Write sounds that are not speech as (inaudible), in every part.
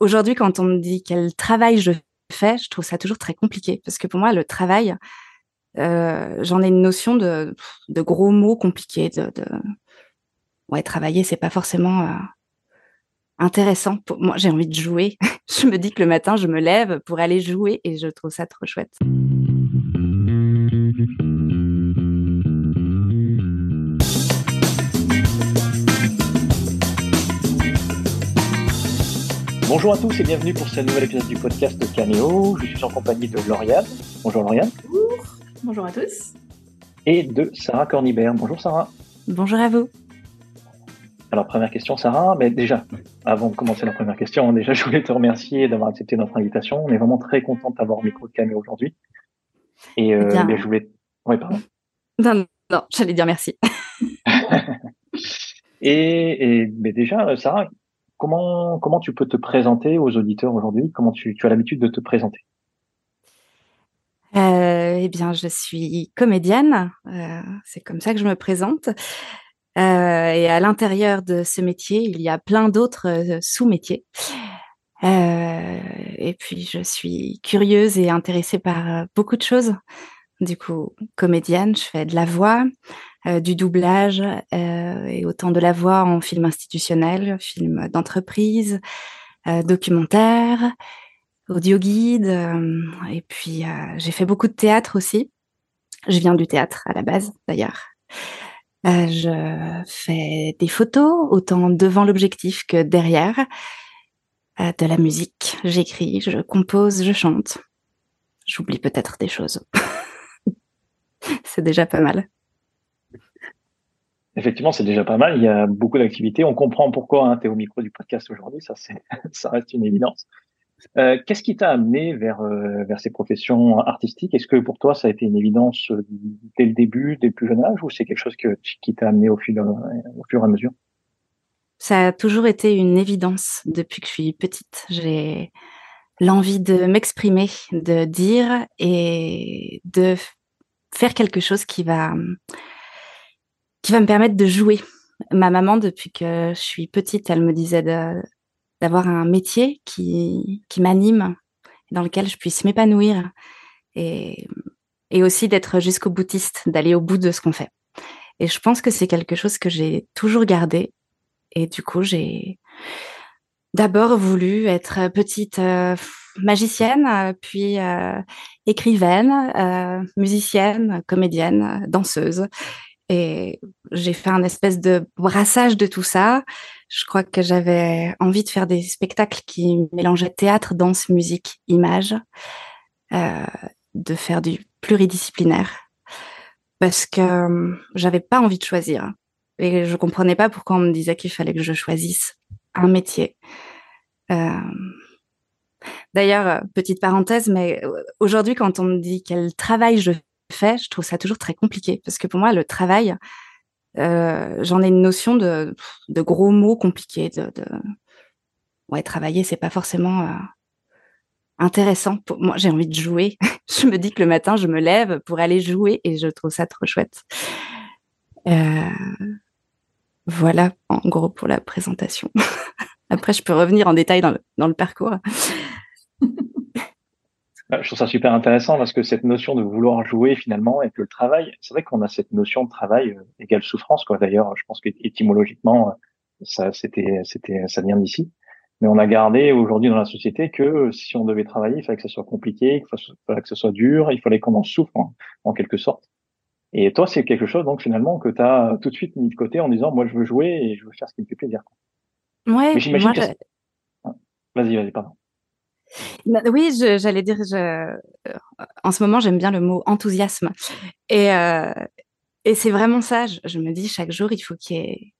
aujourd'hui, quand on me dit quel travail je fais, je trouve ça toujours très compliqué parce que pour moi, le travail, euh, j'en ai une notion de, gros mots compliqués. De. Ouais, travailler, c'est pas forcément euh, intéressant. Moi, j'ai envie de jouer. (laughs) je me dis que le matin, je me lève pour aller jouer et je trouve ça trop chouette. Bonjour à tous et bienvenue pour ce nouvel épisode du podcast de Cameo. Je suis en compagnie de Lauriane. Bonjour Lauriane. Bonjour. Bonjour à tous. Et de Sarah Cornibert. Bonjour Sarah. Bonjour à vous. Alors première question Sarah, mais déjà, avant de commencer la première question, déjà je voulais te remercier d'avoir accepté notre invitation. On est vraiment très content d'avoir au micro de Cameo aujourd'hui. Et euh, je voulais... Oui, pardon. Non, non, j'allais dire merci. (laughs) et, et mais déjà, Sarah, Comment, tu peux te présenter aux auditeurs aujourd'hui? Comment tu, as l'habitude de te présenter? Euh, Eh bien, je suis comédienne. Euh, c'est comme ça que je me présente. Euh, et à l'intérieur de ce métier, il y a plein d'autres sous-métiers. Et puis, je suis curieuse et intéressée par beaucoup de choses. Du coup, comédienne, je fais de la voix, euh, du doublage euh, et autant de la voix en film institutionnel, film d'entreprise, euh, documentaire, audio guide. et puis j'ai fait beaucoup de théâtre aussi. Je viens du théâtre à la base d'ailleurs. je fais des photos autant devant l'objectif que derrière. de la musique, j'écris, je compose, je chante. J'oublie peut-être des choses. (laughs) C'est déjà pas mal effectivement, c'est déjà pas mal. Il y a beaucoup d'activités. On comprend pourquoi hein, tu es au micro du podcast aujourd'hui. (laughs) Ça, reste une évidence. Euh, qu'est-ce qui t'a amené vers, euh, vers ces professions artistiques? Est-ce que pour toi, ça a été une évidence euh, dès le début, dès plus jeune âge, ou c'est quelque chose qui t'a amené au, au fur et à mesure? Ça a toujours été une évidence depuis que je suis petite. J'ai l'envie de m'exprimer, de dire et de faire quelque chose qui va qui va me permettre de jouer. Ma maman, depuis que je suis petite, elle me disait d'avoir un métier qui, qui m'anime, dans lequel je puisse m'épanouir et, et aussi d'être jusqu'au boutiste, d'aller au bout de ce qu'on fait. Et je pense que c'est quelque chose que j'ai toujours gardé. Et du coup, j'ai d'abord voulu être petite euh, magicienne, puis euh, écrivaine, euh, musicienne, comédienne, danseuse. Et j'ai fait un espèce de brassage de tout ça. Je crois que j'avais envie de faire des spectacles qui mélangeaient théâtre, danse, musique, image, euh, de faire du pluridisciplinaire, parce que euh, j'avais pas envie de choisir et je comprenais pas pourquoi on me disait qu'il fallait que je choisisse un métier. Euh... D'ailleurs, petite parenthèse, mais euh, aujourd'hui, quand on me dit quel travail je fait, je trouve ça toujours très compliqué parce que pour moi, le travail, euh, j'en ai une notion de, de gros mots compliqués. De. Ouais, travailler, c'est pas forcément euh, intéressant. Pour moi, j'ai envie de jouer. (laughs) je me dis que le matin, je me lève pour aller jouer et je trouve ça trop chouette. Euh... Voilà, en gros, pour la présentation. (laughs) Après, je peux revenir en détail dans le, dans le parcours. (laughs) Je trouve ça super intéressant parce que cette notion de vouloir jouer finalement et que le travail, c'est vrai qu'on a cette notion de travail euh, égale souffrance quoi. D'ailleurs, je pense qu'étymologiquement, ça c'était c'était ça vient d'ici. Mais on a gardé aujourd'hui dans la société que si on devait travailler, il fallait que ça soit compliqué, il fallait que ça soit dur, il fallait qu'on en souffre en, quelque sorte. Et toi, c'est quelque chose donc finalement que tu as tout de suite mis de côté en disant moi je veux jouer et je veux faire ce qui me fait plaisir. Ouais, Mais j'imagine que... Vas-y, vas-y, pardon. Oui, j'allais dire, je, en ce moment, j'aime bien le mot enthousiasme. Et, euh, c'est vraiment ça. Je, me dis chaque jour, il faut qu'il ait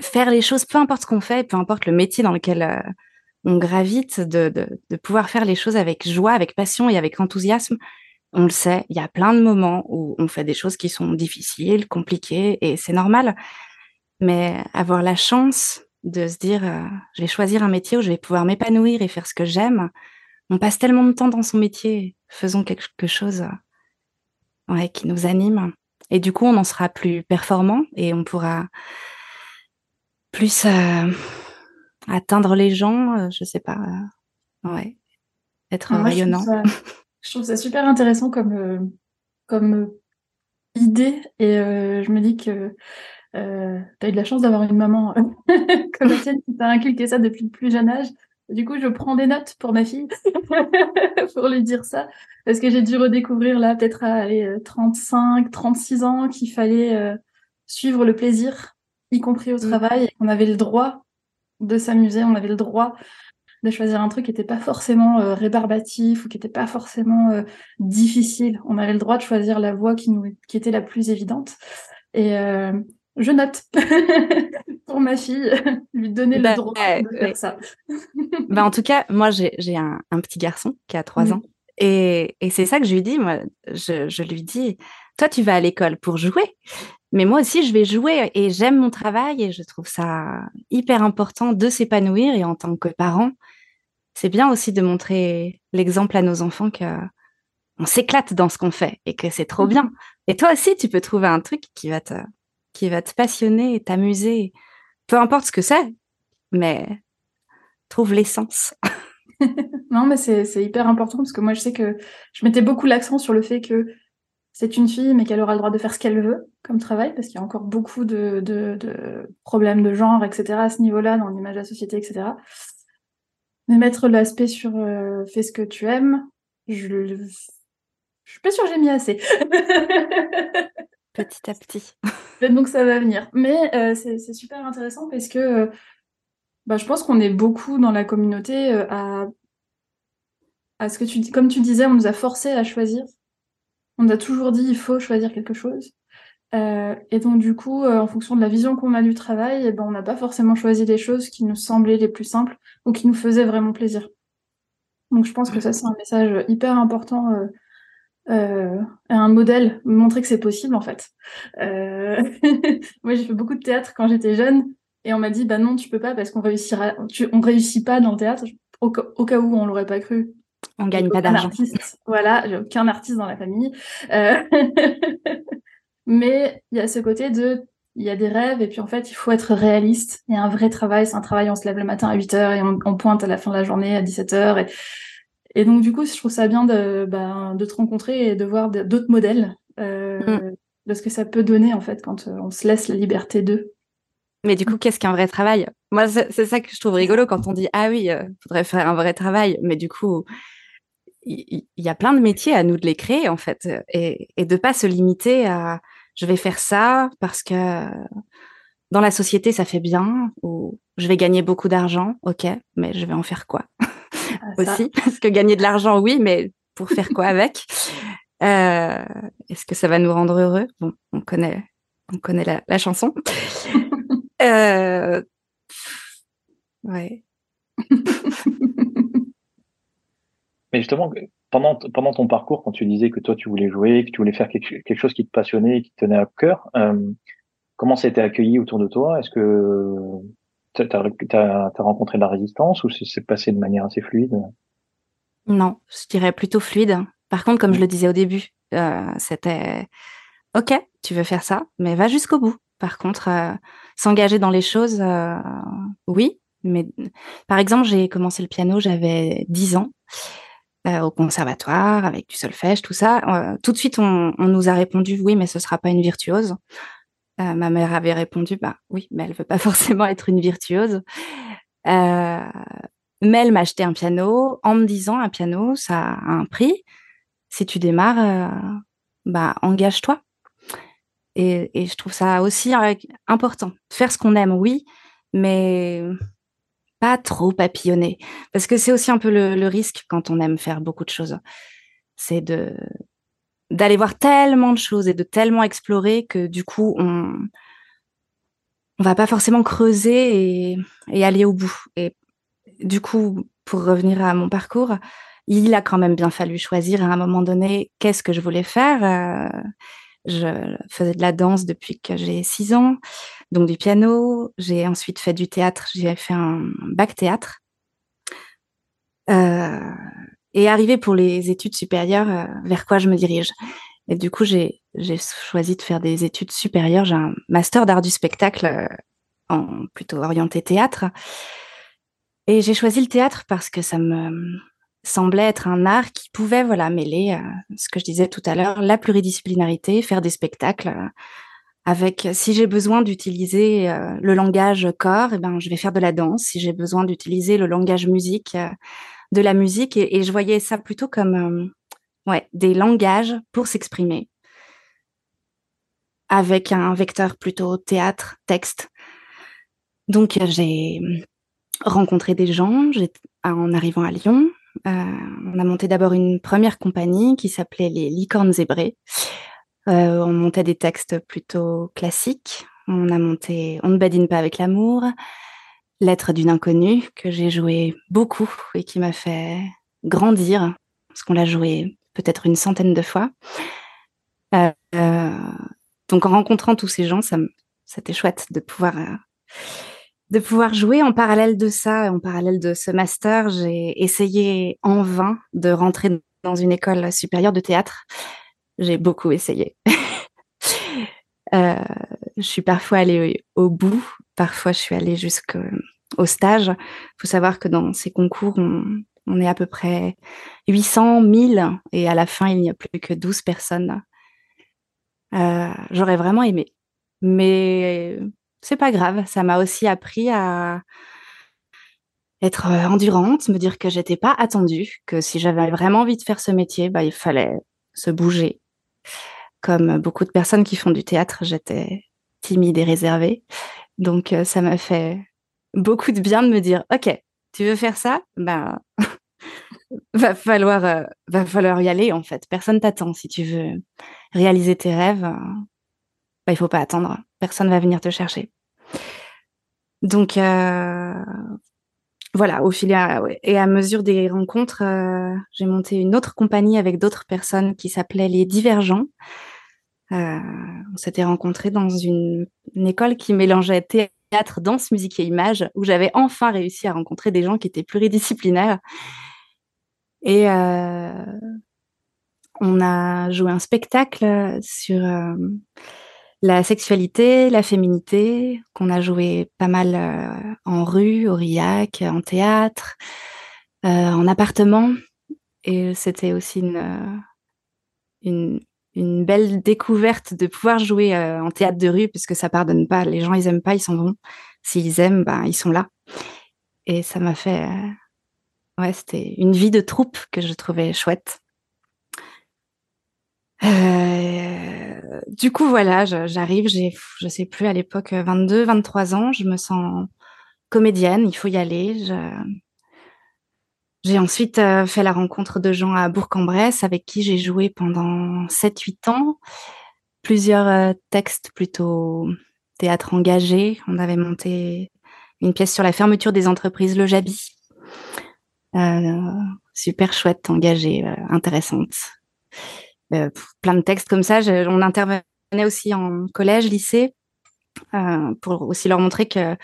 faire les choses, peu importe ce qu'on fait, peu importe le métier dans lequel euh, on gravite, de, pouvoir faire les choses avec joie, avec passion et avec enthousiasme. On le sait, il y a plein de moments où on fait des choses qui sont difficiles, compliquées, et c'est normal. Mais avoir la chance de se dire euh, je vais choisir un métier où je vais pouvoir m'épanouir et faire ce que j'aime. On passe tellement de temps dans son métier, faisons quelque chose euh, ouais, qui nous anime. Et du coup, on en sera plus performant et on pourra plus euh, atteindre les gens, je sais pas. ouais, être rayonnant. Je trouve, ça, super intéressant comme comme idée et je me dis que euh, tu as eu de la chance d'avoir une maman (laughs) comme la tienne qui t'a inculqué ça depuis le plus jeune âge. Du coup, je prends des notes pour ma fille (laughs) pour lui dire ça. Parce que j'ai dû redécouvrir là, peut-être à 35, 36 ans, qu'il fallait euh, suivre le plaisir, y compris au mm. travail, et qu'on avait le droit de s'amuser, on avait le droit de choisir un truc qui n'était pas forcément euh, rébarbatif ou qui n'était pas forcément euh, difficile. On avait le droit de choisir la voie qui, nous, qui était la plus évidente. Et, je note (laughs) pour ma fille, lui donner le bah, droit de faire ça. (laughs) bah, en tout cas, moi, j'ai un, un, petit garçon qui a trois ans. Et, et c'est ça que je lui dis, moi, je, je lui dis, toi, tu vas à l'école pour jouer, mais moi aussi, je vais jouer et j'aime mon travail et je trouve ça hyper important de s'épanouir. Et en tant que parent, c'est bien aussi de montrer l'exemple à nos enfants que on s'éclate dans ce qu'on fait et que c'est trop mmh bien. Et toi aussi, tu peux trouver un truc qui va te, qui va te passionner t'amuser. Peu importe ce que c'est, mais trouve l'essence. (laughs) non, mais c'est hyper important parce que moi, je sais que je mettais beaucoup l'accent sur le fait que c'est une fille, mais qu'elle aura le droit de faire ce qu'elle veut comme travail, parce qu'il y a encore beaucoup de, de, problèmes de genre, etc., à ce niveau-là, dans l'image de la société, etc. Mais mettre l'aspect sur euh, fais ce que tu aimes, je, je suis pas sûre que j'ai mis assez. (laughs) petit à petit. (laughs) Donc ça va venir. Mais euh, c'est super intéressant parce que euh, bah, je pense qu'on est beaucoup dans la communauté euh, à, à ce que tu dis. Comme tu disais, on nous a forcé à choisir. On a toujours dit il faut choisir quelque chose. et donc du coup, en fonction de la vision qu'on a du travail, eh ben, on n'a pas forcément choisi les choses qui nous semblaient les plus simples ou qui nous faisaient vraiment plaisir. Donc je pense que ça c'est un message hyper important euh, un modèle, montrer que c'est possible en fait. Euh... (laughs) Moi j'ai fait beaucoup de théâtre quand j'étais jeune et on m'a dit bah non tu peux pas parce qu'on réussira, tu, on réussit pas dans le théâtre. Au, cas où on l'aurait pas cru. On gagne pas d'argent. Voilà, j'ai aucun artiste dans la famille. Euh... (laughs) Mais il y a ce côté de il y a des rêves et puis en fait il faut être réaliste. Il y a un vrai travail, c'est un travail, on se lève le matin à 8 h et on, on, pointe à la fin de la journée à 17 h et et donc, du coup, je trouve ça bien de, de te rencontrer et de voir d'autres modèles euh, mm. de ce que ça peut donner, en fait, quand euh, on se laisse la liberté d'eux. Mais du coup, qu'est-ce qu'un vrai travail? Moi, c'est ça que je trouve rigolo quand on dit Ah oui, il euh, faudrait faire un vrai travail. Mais du coup, il y, a plein de métiers à nous de les créer, en fait. Et, et de pas se limiter à je vais faire ça parce que dans la société, ça fait bien, ou je vais gagner beaucoup d'argent, ok, mais je vais en faire quoi? (laughs) aussi Parce que gagner de l'argent, oui, mais pour faire quoi avec? Euh, Est-ce que ça va nous rendre heureux? Bon, on connaît, on connaît la, chanson. (laughs) euh, ouais. (laughs) mais justement, pendant, pendant ton parcours, quand tu disais que toi, tu voulais jouer, que tu voulais faire quelque, quelque chose qui te passionnait, qui te tenait à cœur, euh, comment ça a été accueilli autour de toi? Est-ce que tu as, rencontré de la résistance ou c'est passé de manière assez fluide? Non, je dirais plutôt fluide. Par contre, comme je le disais au début, euh, c'était OK, tu veux faire ça, mais va jusqu'au bout. Par contre, euh, s'engager dans les choses, euh, oui. Mais par exemple, j'ai commencé le piano, j'avais 10 ans au conservatoire avec du solfège, tout ça. tout de suite, on, on, nous a répondu oui, mais ce sera pas une virtuose. Euh, ma mère avait répondu, bah oui, mais elle veut pas (laughs) forcément être une virtuose. Euh, mais elle m'a acheté un piano en me disant un piano, ça a un prix. Si tu démarres, euh, bah engage-toi. Et, je trouve ça aussi important. Faire ce qu'on aime, oui, mais pas trop papillonner. Parce que c'est aussi un peu le, le risque quand on aime faire beaucoup de choses. C'est de d'aller voir tellement de choses et de tellement explorer que du coup on on va pas forcément creuser et, et aller au bout. Et du coup, pour revenir à mon parcours, il a quand même bien fallu choisir à un moment donné qu'est-ce que je voulais faire? Euh, je faisais de la danse depuis que j'ai six ans, donc du piano. J'ai ensuite fait du théâtre. J'ai fait un bac théâtre. Euh, et arriver pour les études supérieures, euh, vers quoi je me dirige. Et du coup, j'ai choisi de faire des études supérieures. J'ai un master d'art du spectacle euh, en plutôt orienté théâtre. Et j'ai choisi le théâtre parce que ça me semblait être un art qui pouvait voilà mêler euh, ce que je disais tout à l'heure, la pluridisciplinarité, faire des spectacles avec si j'ai besoin d'utiliser le langage corps, eh ben je vais faire de la danse. Si j'ai besoin d'utiliser le langage musique, de la musique et, je voyais ça plutôt comme ouais, des langages pour s'exprimer avec un vecteur plutôt théâtre, texte. Donc j'ai rencontré des gens en arrivant à Lyon. Euh, on a monté d'abord une première compagnie qui s'appelait les Licornes Zébrées. Euh, on montait des textes plutôt classiques. On a monté On ne badine pas avec l'amour, Lettre d'une inconnue que j'ai joué beaucoup et qui m'a fait grandir parce qu'on l'a joué peut-être une centaine de fois. Euh, donc en rencontrant tous ces gens, ça c'était chouette de pouvoir de pouvoir jouer en parallèle de ça, en parallèle de ce master, j'ai essayé en vain de rentrer dans une école supérieure de théâtre. J'ai beaucoup essayé. (laughs) euh, je suis parfois allée au bout, parfois je suis allée jusqu'au stage. Il faut savoir que dans ces concours, on, est à peu près 800, 1000 et à la fin, il n'y a plus que 12 personnes. Euh, J'aurais vraiment aimé. Mais c'est pas grave. Ça m'a aussi appris à être euh, endurante, me dire que j'étais pas attendue, que si j'avais vraiment envie de faire ce métier, bah, il fallait se bouger. Comme beaucoup de personnes qui font du théâtre, j'étais timide et réservée. Donc, euh, ça m'a fait beaucoup de bien de me dire, OK, tu veux faire ça? Ben, (laughs) va falloir, euh, va falloir y aller, en fait. Personne t'attend. Si tu veux réaliser tes rêves, bah, il faut pas attendre. Personne va venir te chercher. Donc, euh, voilà, au fil et à mesure des rencontres, euh, j'ai monté une autre compagnie avec d'autres personnes qui s'appelait Les Divergents. Euh, on s'était rencontrés dans une, école qui mélangeait théâtre, danse, musique et image, où j'avais enfin réussi à rencontrer des gens qui étaient pluridisciplinaires. Et on a joué un spectacle sur la sexualité, la féminité, qu'on a joué pas mal euh, en rue, au RIAC, en théâtre, euh, en appartement. Et c'était aussi euh, une, une, belle découverte de pouvoir jouer en théâtre de rue, puisque ça pardonne pas. Les gens, ils aiment pas, ils s'en vont. S'ils aiment, ben, ils sont là. Et ça m'a fait... ouais, c'était une vie de troupe que je trouvais chouette. Euh, du coup, voilà, j'arrive, j'ai, je sais plus, à l'époque, 22, 23 ans, je me sens comédienne, il faut y aller. J'ai ensuite euh, fait la rencontre de gens à Bourg-en-Bresse avec qui j'ai joué pendant 7-8 ans. Plusieurs euh, textes plutôt théâtre engagé. On avait monté une pièce sur la fermeture des entreprises Le Jabi. super chouette, engagée, intéressante. Euh, plein de textes comme ça. on intervenait aussi en collège, lycée, euh, pour aussi leur montrer que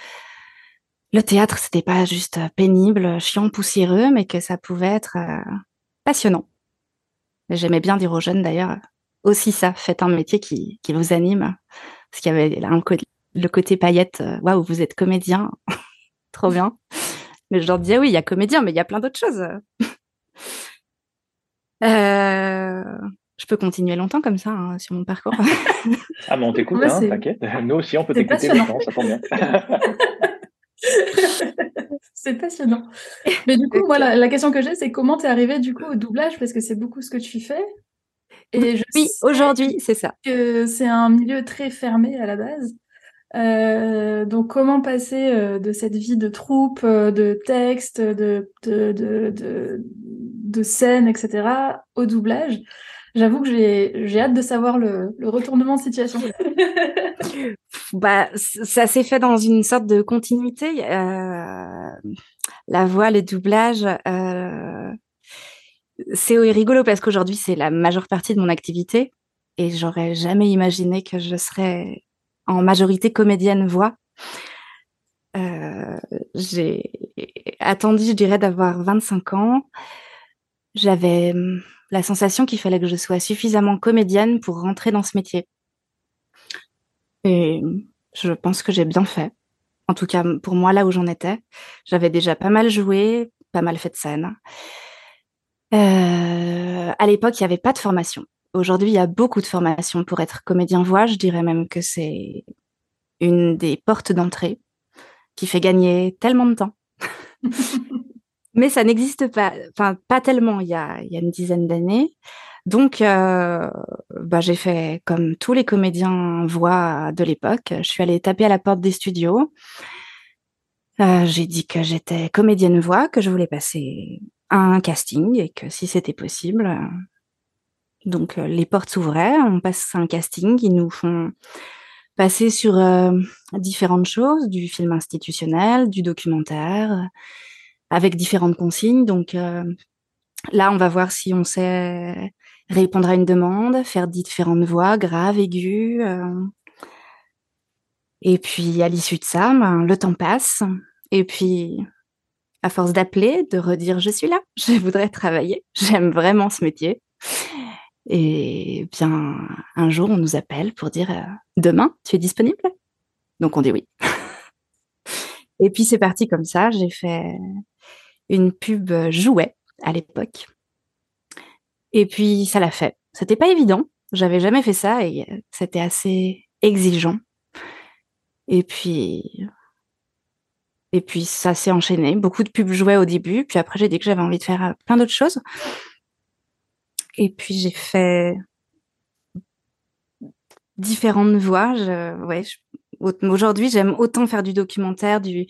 le théâtre, c'était pas juste pénible, chiant, poussiéreux, mais que ça pouvait être euh, passionnant. J'aimais bien dire aux jeunes d'ailleurs aussi ça, faites un métier qui, qui vous anime. Parce qu'il y avait le côté paillette, waouh, vous êtes comédien, (laughs) trop bien. Mais je leur disais oui, il y a comédien, mais il y a plein d'autres choses. euh, je peux continuer longtemps comme ça hein, sur mon parcours. ah, mais on t'écoute, hein, t'inquiète. Nous aussi, on peut t'écouter longtemps, ça tombe bien. (laughs) (laughs) c'est passionnant. Mais du coup, voilà, la question que j'ai, c'est comment tu es arrivé du coup au doublage parce que c'est beaucoup ce que tu fais. Et je oui, aujourd'hui, c'est ça. Que c'est un milieu très fermé à la base. Euh, donc, comment passer euh, de cette vie de troupe, euh, de texte, de, de, de, de, de scène, etc., au doublage? J'avoue que j'ai hâte de savoir le, le retournement de situation. (laughs) bah, ça s'est fait dans une sorte de continuité. Euh, la voix, le doublage, euh, c'est rigolo parce qu'aujourd'hui, c'est la majeure partie de mon activité et j'aurais jamais imaginé que je serais en majorité comédienne voix. Euh, j'ai attendu, je dirais, d'avoir 25 ans. J'avais la sensation qu'il fallait que je sois suffisamment comédienne pour rentrer dans ce métier. Et je pense que j'ai bien fait. En tout cas, pour moi, là où j'en étais, j'avais déjà pas mal joué, pas mal fait de scène. Euh, à l'époque, il n'y avait pas de formation. Aujourd'hui, il y a beaucoup de formations pour être comédien voix. Je dirais même que c'est une des portes d'entrée qui fait gagner tellement de temps. (laughs) Mais ça n'existe pas, enfin pas tellement il y a, y a une dizaine d'années. Donc, euh, bah, j'ai fait comme tous les comédiens voix de l'époque. Je suis allée taper à la porte des studios. Euh, j'ai dit que j'étais comédienne voix, que je voulais passer un casting et que si c'était possible, euh, donc les portes s'ouvraient, on passe un casting, ils nous font passer sur différentes choses, du film institutionnel, du documentaire, avec différentes consignes. Donc là, on va voir si on sait répondre à une demande, faire différentes voix, graves, aiguës. Euh. Et puis, à l'issue de ça, ben, le temps passe. Et puis, à force d'appeler, de redire je suis là, (laughs) je voudrais travailler, j'aime vraiment ce métier. Et bien, un jour, on nous appelle pour dire euh, demain, tu es disponible? Donc, on dit oui. (laughs) Et puis, c'est parti comme ça. J'ai fait une pub jouet à l'époque et puis, ça l'a fait. C'était pas évident. J'avais jamais fait ça et euh, c'était assez exigeant. Et puis, et puis ça s'est enchaîné. Beaucoup de pubs jouaient au début. Puis après, j'ai dit que j'avais envie de faire euh, plein d'autres choses. Et puis j'ai fait différentes voix. ouais, aujourd'hui, j'aime autant faire du documentaire, du,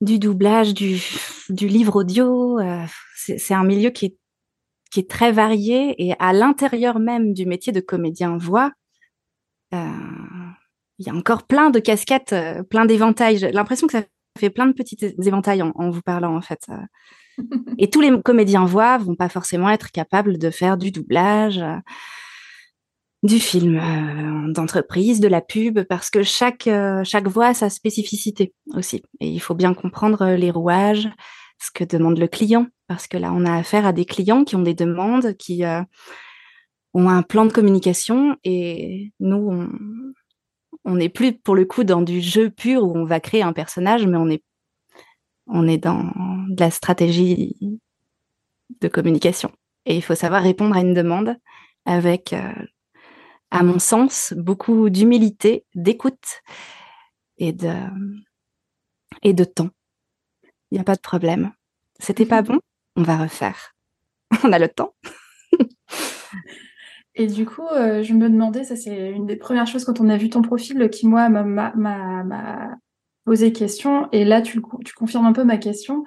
du doublage, du, du livre audio. Euh, c'est un milieu qui est qui est très varié et à l'intérieur même du métier de comédien voix, euh, il y a encore plein de casquettes, euh, plein d'éventails. J'ai l'impression que ça fait plein de petits éventails en, vous parlant en fait. (laughs) Et tous les comédiens voix vont pas forcément être capables de faire du doublage, du film d'entreprise, de la pub, parce que chaque chaque voix a sa spécificité aussi. Et il faut bien comprendre les rouages, ce que demande le client, parce que là, on a affaire à des clients qui ont des demandes, qui euh, ont un plan de communication, et nous, on n'est plus pour le coup dans du jeu pur où on va créer un personnage, mais on est, on est dans de la stratégie de communication. Et il faut savoir répondre à une demande avec, euh, à mon sens, beaucoup d'humilité, d'écoute et de, et de temps il n'y a pas de problème. C'était pas (laughs) bon, on va refaire. (laughs) on a le temps. (laughs) Et du coup, euh, je me demandais, ça c'est une des premières choses quand on a vu ton profil qui, moi, m'a posé question. Et là, tu, tu, confirmes un peu ma question.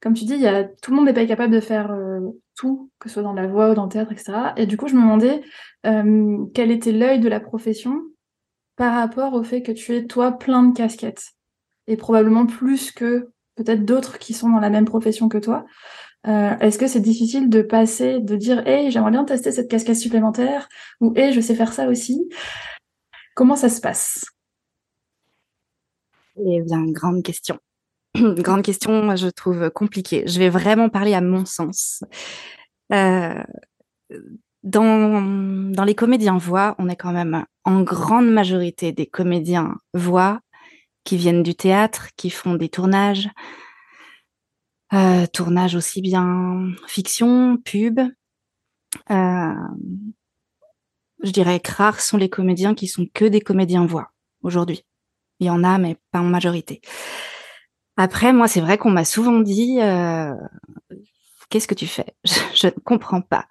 Comme tu dis, y a, tout le monde n'est pas capable de faire euh, tout, que ce soit dans la voix ou dans le théâtre, etc. Et du coup, je me demandais euh, quel était l'œil de la profession par rapport au fait que tu es, toi, plein de casquettes? Et probablement plus que peut-être d'autres qui sont dans la même profession que toi. Euh, est-ce que c'est difficile de passer, de dire, hey, j'aimerais bien tester cette casquette supplémentaire ou hey, je sais faire ça aussi? Comment ça se passe? Eh bien, grande question. (clears throat) grande question, je trouve compliquée. Je vais vraiment parler à mon sens. Euh, dans, les comédiens voix, on est quand même en grande majorité des comédiens voix qui viennent du théâtre, qui font des tournages, euh, tournages aussi bien fiction, pub. Euh, je dirais que rares sont les comédiens qui sont que des comédiens voix aujourd'hui. Il y en a, mais pas en majorité. Après, moi, c'est vrai qu'on m'a souvent dit euh, Qu'est-ce que tu fais? (laughs) Je, ne comprends pas.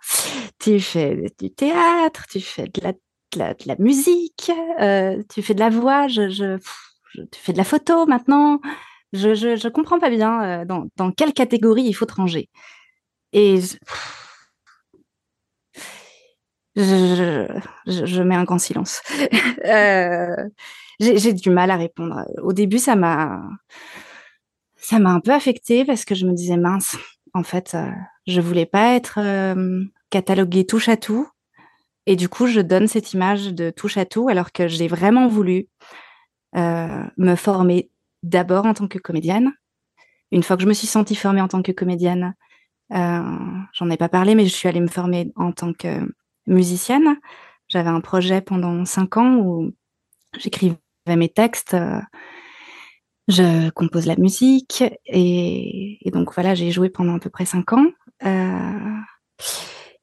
Tu fais du théâtre, tu fais de la, musique, euh, tu fais de la voix. Je, tu fais de la photo maintenant. Je, je, comprends pas bien euh, dans, quelle catégorie il faut te ranger. Et je, je mets un grand silence. (laughs) J'ai du mal à répondre. Au début, ça m'a ça m'a un peu affectée parce que je me disais mince, en fait, euh, je voulais pas être euh, cataloguée touche à tout. Et du coup, je donne cette image de touche à tout alors que j'ai vraiment voulu euh, me former d'abord en tant que comédienne. Une fois que je me suis sentie formée en tant que comédienne, euh, j'en ai pas parlé, mais je suis allée me former en tant que musicienne. J'avais un projet pendant cinq ans où j'écrivais mes textes Je compose la musique et, et donc voilà, j'ai joué pendant à peu près cinq ans. Euh,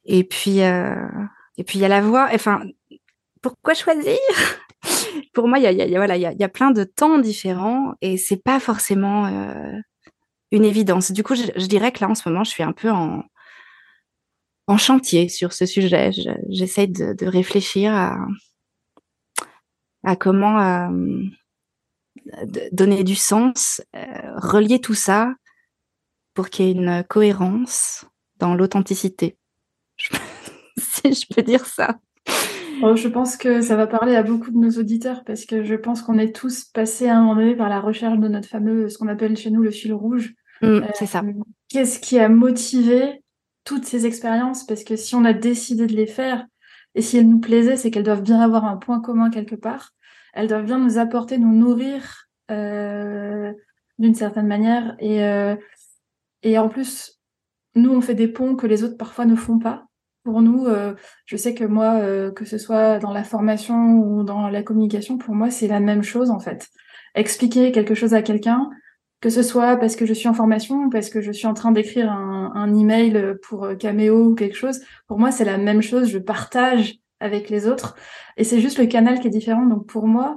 et puis, euh, et puis il y a la voix. Enfin, pourquoi choisir? (laughs) Pour moi, il y a, y a, voilà, y a, y a, plein de temps différents et c'est pas forcément euh, une évidence. Du coup, je, dirais que là, en ce moment, je suis un peu en, en chantier sur ce sujet. J'essaie de, de, réfléchir à, à comment euh, donner du sens, euh, relier tout ça pour qu'il y ait une cohérence dans l'authenticité. (laughs) si je peux dire ça. Oh, je pense que ça va parler à beaucoup de nos auditeurs parce que je pense qu'on est tous passés à un moment donné par la recherche de notre fameux, ce qu'on appelle chez nous le fil rouge. Mmh, euh, c'est ça. Qu'est-ce qui a motivé toutes ces expériences? Parce que si on a décidé de les faire et si elles nous plaisaient, c'est qu'elles doivent bien avoir un point commun quelque part. Elles doivent bien nous apporter, nous nourrir euh, d'une certaine manière. Et, euh, et en plus, nous, on fait des ponts que les autres parfois ne font pas. Pour nous, euh, je sais que moi, euh, que ce soit dans la formation ou dans la communication, pour moi, c'est la même chose en fait. Expliquer quelque chose à quelqu'un, que ce soit parce que je suis en formation ou parce que je suis en train d'écrire un, un email pour Cameo ou quelque chose, pour moi, c'est la même chose. Je partage avec les autres et c'est juste le canal qui est différent. Donc pour moi,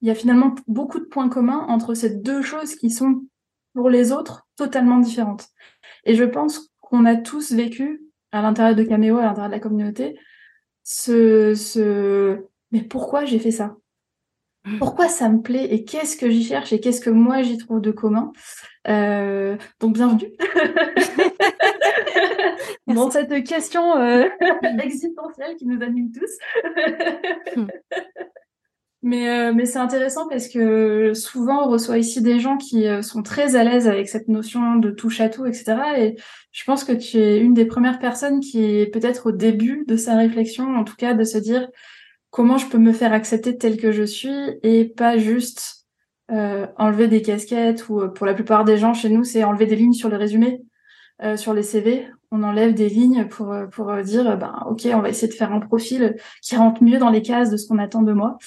il y a finalement beaucoup de points communs entre ces deux choses qui sont pour les autres totalement différentes. Et je pense qu'on a tous vécu à l'intérieur de Cameo, à l'intérieur de la communauté, ce, ce... mais pourquoi j'ai fait ça? Mmh. Pourquoi ça me plaît? Et qu'est-ce que j'y cherche? Et qu'est-ce que moi j'y trouve de commun? Euh, Donc bienvenue (laughs) (laughs) dans cette question euh, (laughs) (laughs) existentielle qui nous anime tous. Mmh. Mais, euh, mais c'est intéressant parce que souvent on reçoit ici des gens qui euh, sont très à l'aise avec cette notion de touche à tout, etc. Et je pense que tu es une des premières personnes qui est peut-être au début de sa réflexion, en tout cas de se dire comment je peux me faire accepter tel que je suis et pas juste euh, enlever des casquettes ou pour la plupart des gens chez nous c'est enlever des lignes sur le résumé, euh, sur les CV on enlève des lignes pour, pour dire, ben, ok, on va essayer de faire un profil qui rentre mieux dans les cases de ce qu'on attend de moi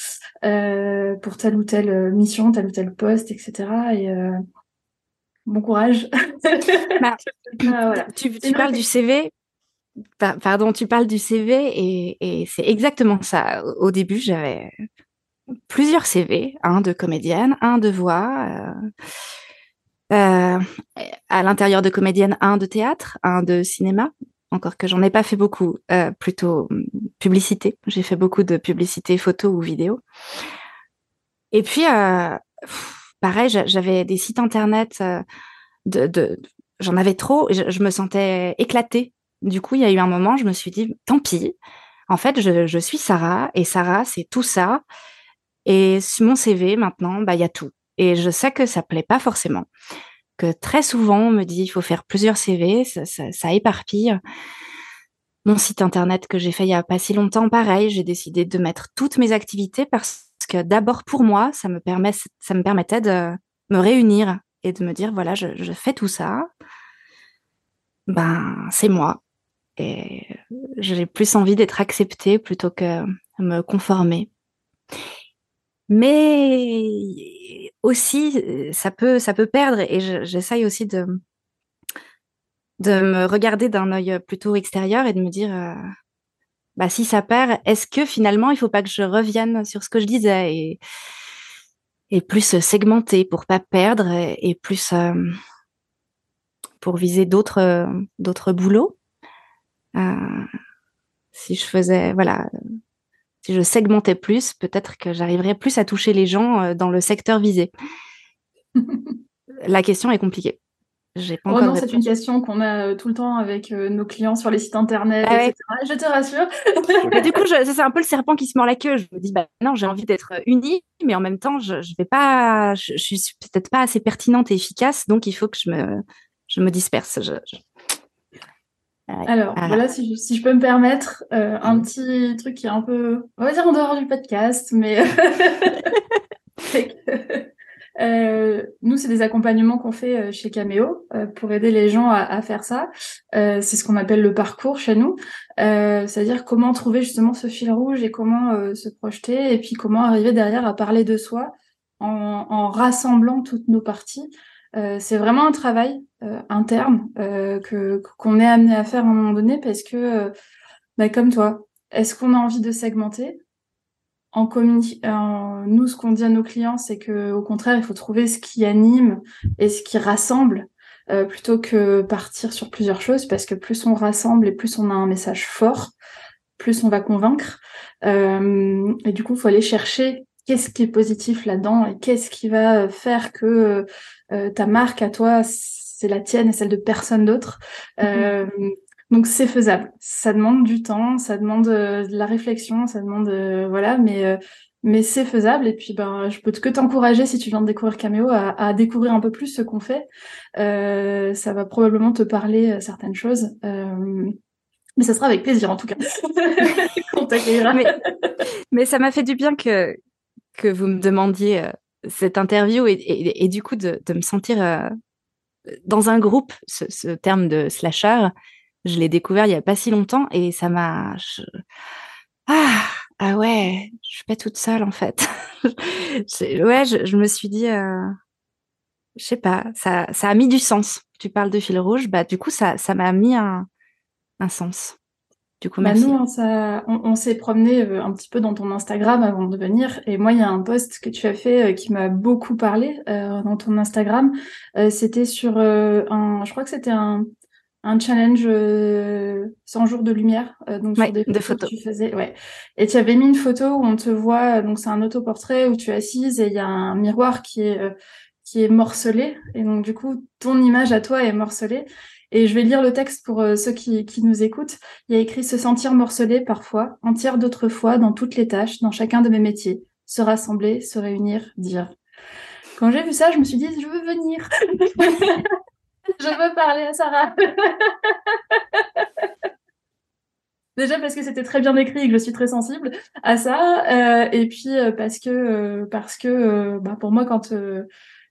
euh, pour telle ou telle mission, tel ou tel poste, etc. Et euh, bon courage. (laughs) Bah, ah, voilà. Tu, tu parles du CV. Pardon, tu parles du CV et, et c'est exactement ça. Au début, j'avais plusieurs CV, un de comédienne, un de voix. Euh, euh, à l'intérieur de comédienne, un de théâtre, un de cinéma, encore que j'en ai pas fait beaucoup, euh, plutôt hum, publicité. J'ai fait beaucoup de publicité photo ou vidéo. Et puis, euh, pareil, j'avais des sites internet euh, de j'en avais trop, je, je, me sentais éclatée. Du coup, il y a eu un moment, je me suis dit, tant pis. En fait, je, je suis Sarah et Sarah, c'est tout ça. Et sur mon CV, maintenant, bah, il y a tout. Et je sais que ça plaît pas forcément. Que très souvent, on me dit il faut faire plusieurs CV, ça, éparpille. Mon site internet que j'ai fait il y a pas si longtemps, pareil, j'ai décidé de mettre toutes mes activités parce que d'abord pour moi, ça me permet, ça me permettait de me réunir et de me dire voilà, je, je fais tout ça. Ben, c'est moi. Et j'ai plus envie d'être acceptée plutôt que me conformer. Mais aussi, ça peut, ça peut perdre et j'essaye aussi de, de me regarder d'un œil plutôt extérieur et de me dire, euh, bah, si ça perd, est-ce que finalement, il faut pas que je revienne sur ce que je disais et, et plus segmenter pour pas perdre et, plus euh, pour viser d'autres, d'autres boulots. Euh, si je faisais, voilà, si je segmentais plus, peut-être que j'arriverais plus à toucher les gens euh, dans le secteur visé. (laughs) La question est compliquée. Oh non, c'est une question qu'on a euh, tout le temps avec euh, nos clients sur les sites internet, ah etc. Je te rassure. (laughs) du coup, c'est un peu le serpent qui se mord la queue. Je me dis, bah non, j'ai envie d'être unie, mais en même temps, je, je vais pas, je, je suis peut-être pas assez pertinente et efficace, donc il faut que je me, je me disperse. Je, alors, voilà, si je, si je, peux me permettre, euh, un petit truc qui est un peu, on va dire en dehors du podcast, mais (laughs) euh, nous, c'est des accompagnements qu'on fait euh, chez Cameo euh, pour aider les gens à, à faire ça. Euh, c'est ce qu'on appelle le parcours chez nous, c'est-à-dire comment trouver justement ce fil rouge et comment se projeter et puis comment arriver derrière à parler de soi en, rassemblant toutes nos parties. C'est vraiment un travail interne que qu'on est amené à faire à un moment donné parce que, bah, comme toi, est-ce qu'on a envie de segmenter? En, en nous, ce qu'on dit à nos clients, c'est que au contraire, il faut trouver ce qui anime et ce qui rassemble euh, plutôt que partir sur plusieurs choses, parce que plus on rassemble et plus on a un message fort, plus on va convaincre. Euh, et du coup, il faut aller chercher qu'est-ce qui est positif là-dedans et qu'est-ce qui va faire que euh, ta marque à toi, c'est la tienne et celle de personne d'autre. Mm-hmm. donc c'est faisable. Ça demande du temps, ça demande de la réflexion, ça demande voilà, mais mais c'est faisable. Et puis, ben, je peux que t'encourager si tu viens de découvrir Cameo à, découvrir un peu plus ce qu'on fait. Euh, ça va probablement te parler euh, certaines choses. Euh, mais ça sera avec plaisir en tout cas. (laughs) mais, mais, ça m'a fait du bien que, que vous me demandiez cette interview et, du coup de, me sentir dans un groupe, ce, terme de slasher, je l'ai découvert il n'y a pas si longtemps et ça m'a... Ah ah ouais, je suis pas toute seule en fait. (laughs) ouais, je, me suis dit, euh, je sais pas, ça, ça a mis du sens. Tu parles de fil rouge, bah du coup ça, ça m'a mis un sens. Du coup, bah, nous, on, s'est promené euh, un petit peu dans ton Instagram avant de venir. Et moi, il y a un post que tu as fait euh, qui m'a beaucoup parlé euh, dans ton Instagram. c'était sur un, je crois que c'était un, un challenge 100 euh, jours de lumière, donc sur des photos, que tu faisais. Ouais. Et tu avais mis une photo où on te voit, donc c'est un autoportrait où tu es assise et il y a un miroir qui est qui est morcelé. Et donc du coup, ton image à toi est morcelée. Et je vais lire le texte pour ceux qui, nous écoutent. Il y a écrit se sentir morcelé parfois, entière d'autres fois, dans toutes les tâches, dans chacun de mes métiers. Se rassembler, se réunir, dire. Quand j'ai vu ça, je me suis dit, je veux venir. (laughs) je veux parler à Sarah. (laughs) Déjà parce que c'était très bien écrit et que je suis très sensible à ça, euh, et puis euh, parce que euh, parce que bah, pour moi quand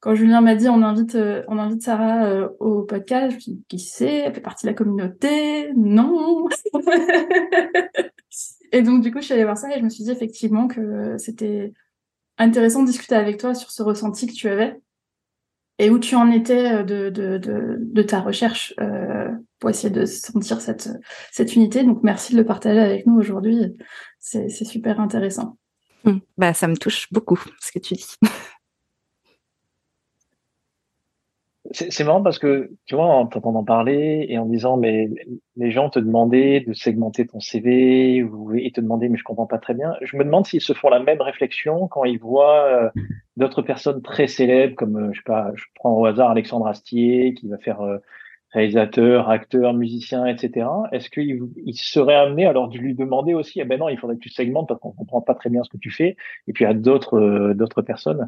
quand Julien m'a dit on invite on invite Sarah au podcast, je me suis dit qui c'est? Elle fait partie de la communauté? Non. (laughs) et donc du coup je suis allée voir ça et je me suis dit effectivement que c'était intéressant de discuter avec toi sur ce ressenti que tu avais et où tu en étais euh, de, de, de, ta recherche euh, pour essayer de sentir cette, cette unité. Donc merci de le partager avec nous aujourd'hui. C'est super intéressant. Mmh. Bah, ça me touche beaucoup ce que tu dis. (laughs) c'est marrant parce que, tu vois, en t'entendant parler et en disant, mais les gens te demandaient de segmenter ton CV ou, et te demandaient, mais je comprends pas très bien. Je me demande s'ils se font la même réflexion quand ils voient euh, d'autres personnes très célèbres comme, euh, je sais pas, je prends au hasard Alexandre Astier qui va faire euh, réalisateur, acteur, musicien, etc. Est-ce qu'ils il seraient amenés alors de lui demander aussi, eh ben non, il faudrait que tu segmentes parce qu'on comprend pas très bien ce que tu fais. Et puis à d'autres d'autres personnes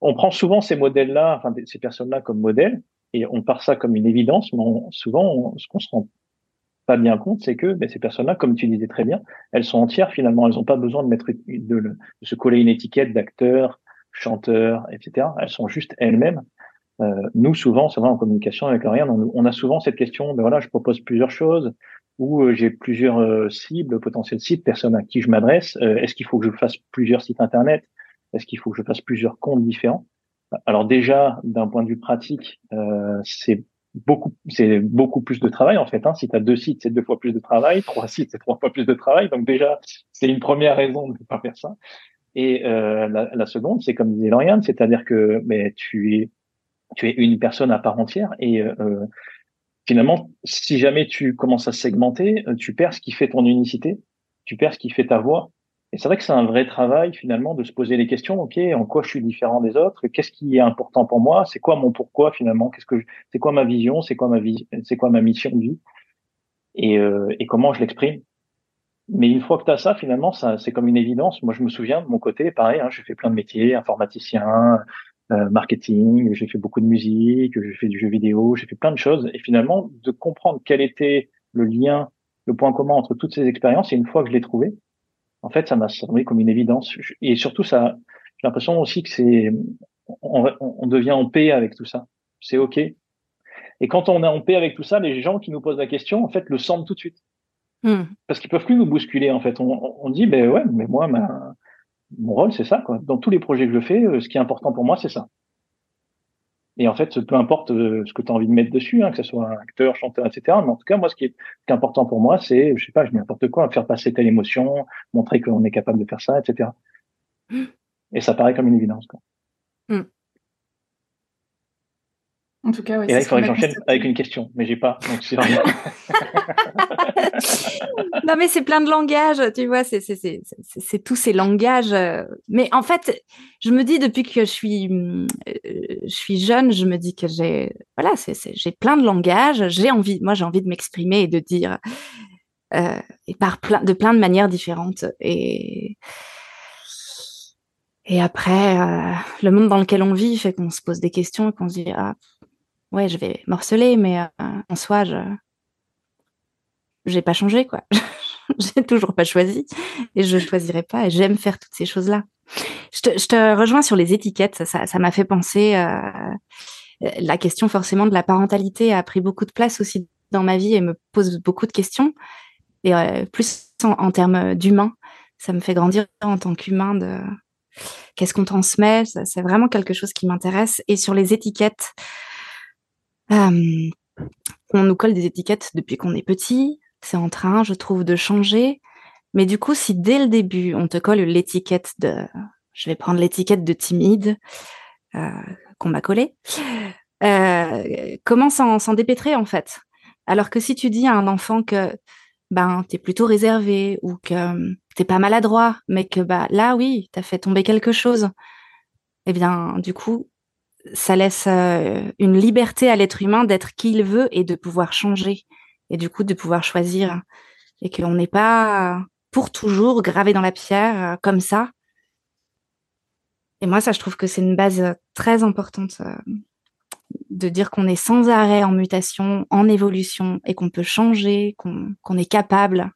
on prend souvent ces modèles-là, enfin ces personnes-là comme modèles, et on part ça comme une évidence, mais souvent, ce qu'on se rend pas bien compte, c'est que ben, ces personnes-là, comme tu disais très bien, elles sont entières finalement. Elles n'ont pas besoin de mettre de, se coller une étiquette d'acteur, chanteur, etc. Elles sont juste elles-mêmes. Euh, nous, souvent, c'est vrai en communication avec Ariane, on, a souvent cette question. Ben voilà, je propose plusieurs choses ou euh, j'ai plusieurs euh, cibles, potentiels sites, personnes à qui je m'adresse. Est-ce qu'il faut que je fasse plusieurs sites internet? Est-ce qu'il faut que je fasse plusieurs comptes différents? Alors déjà, d'un point de vue pratique, euh, c'est beaucoup, c'est beaucoup plus de travail en fait. Hein. Si tu as deux sites, c'est deux fois plus de travail. (laughs) Trois sites, c'est trois fois plus de travail. Donc déjà, c'est une première raison de ne pas faire ça. Et euh, la, seconde, c'est comme disait Lauriane, c'est-à-dire que mais tu es tu es une personne à part entière et euh, finalement, si jamais tu commences à segmenter, tu perds ce qui fait ton unicité, tu perds ce qui fait ta voix, et c'est vrai que c'est un vrai travail finalement de se poser les questions. Ok, en quoi je suis différent des autres? Qu'est-ce qui est important pour moi? C'est quoi mon pourquoi finalement? Qu'est-ce que c'est quoi ma vision? C'est quoi ma vie C'est quoi ma mission de vie? Et, euh, et comment je l'exprime? Mais une fois que tu as ça, finalement, ça c'est comme une évidence. Moi, je me souviens de mon côté, pareil. Hein, j'ai fait plein de métiers, informaticien, euh, marketing. J'ai fait beaucoup de musique. J'ai fait du jeu vidéo. J'ai fait plein de choses. Et finalement, de comprendre quel était le lien, le point commun entre toutes ces expériences. Et une fois que je l'ai trouvé, en fait, ça m'a semblé comme une évidence. Et surtout, ça, j'ai l'impression aussi que c'est, on, devient en paix avec tout ça. C'est OK. Et quand on est en paix avec tout ça, les gens qui nous posent la question, en fait, le sentent tout de suite. Hmm. Parce qu'ils peuvent plus nous bousculer, en fait. On, dit, ben ouais, mais moi, ma, mon rôle, c'est ça. Quoi. Dans tous les projets que je fais, ce qui est important pour moi, c'est ça. Et en fait, peu importe ce que tu as envie de mettre dessus, hein, que ce soit un acteur, chanteur, etc. Mais en tout cas, moi, ce qui est, important pour moi, c'est, je sais pas, je dis n'importe quoi, faire passer telle émotion, montrer qu'on est capable de faire ça, etc. Et ça paraît comme une évidence. Quoi. Mm. En tout cas, oui. Et là, il faudrait que j'enchaîne avec une question, mais j'ai pas. Donc c'est (laughs) non, mais c'est plein de langages, tu vois, c'est tous ces langages. Euh. Mais en fait, je me dis depuis que je suis, euh, je suis jeune, je me dis que j'ai, voilà, j'ai plein de langages. J'ai envie, moi, j'ai envie de m'exprimer et de dire, euh, et par plein, de plein de manières différentes. Et et après, le monde dans lequel on vit fait qu'on se pose des questions et qu'on se dit ah ouais, je vais morceler, mais euh, en soi, je j'ai pas changé, quoi. (laughs) j'ai toujours pas choisi et je choisirai pas et j'aime faire toutes ces choses-là. Je te, rejoins sur les étiquettes, ça m'a fait penser euh, la question forcément de la parentalité a pris beaucoup de place aussi dans ma vie et me pose beaucoup de questions et euh, plus en, en termes d'humain, ça me fait grandir en tant qu'humain de qu'est-ce qu'on transmet, c'est vraiment quelque chose qui m'intéresse et sur les étiquettes on nous colle des étiquettes depuis qu'on est petit. C'est en train, je trouve, de changer. Mais du coup, si dès le début, on te colle l'étiquette de, je vais prendre l'étiquette de timide euh, qu'on m'a collée, euh, comment s'en dépêtrer en fait? Alors que si tu dis à un enfant que ben t'es plutôt réservé ou que t'es pas maladroit, mais que bah là oui, t'as fait tomber quelque chose, eh bien du coup ça laisse euh, une liberté à l'être humain d'être qui il veut et de pouvoir changer et du coup de pouvoir choisir et qu'on n'est pas pour toujours gravé dans la pierre euh, comme ça. Et moi, ça, je trouve que c'est une base très importante euh, de dire qu'on est sans arrêt en mutation, en évolution et qu'on peut changer, qu'on est capable,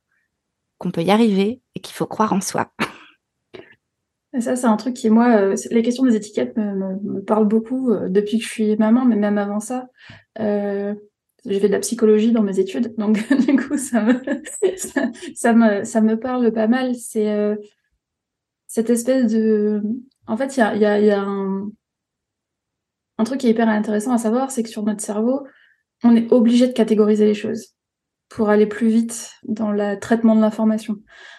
qu'on peut y arriver et qu'il faut croire en soi. (laughs) Ça, c'est un truc qui, moi, euh, les questions des étiquettes me, parlent beaucoup euh, depuis que je suis maman, mais même avant ça. Euh, j'ai fait de la psychologie dans mes études, donc (laughs) du coup, ça me, (laughs) ça, me, ça me parle pas mal. C'est cette espèce de... En fait, il y a, y a, y a un... un truc qui est hyper intéressant à savoir, c'est que sur notre cerveau, on est obligé de catégoriser les choses pour aller plus vite dans le traitement de l'information.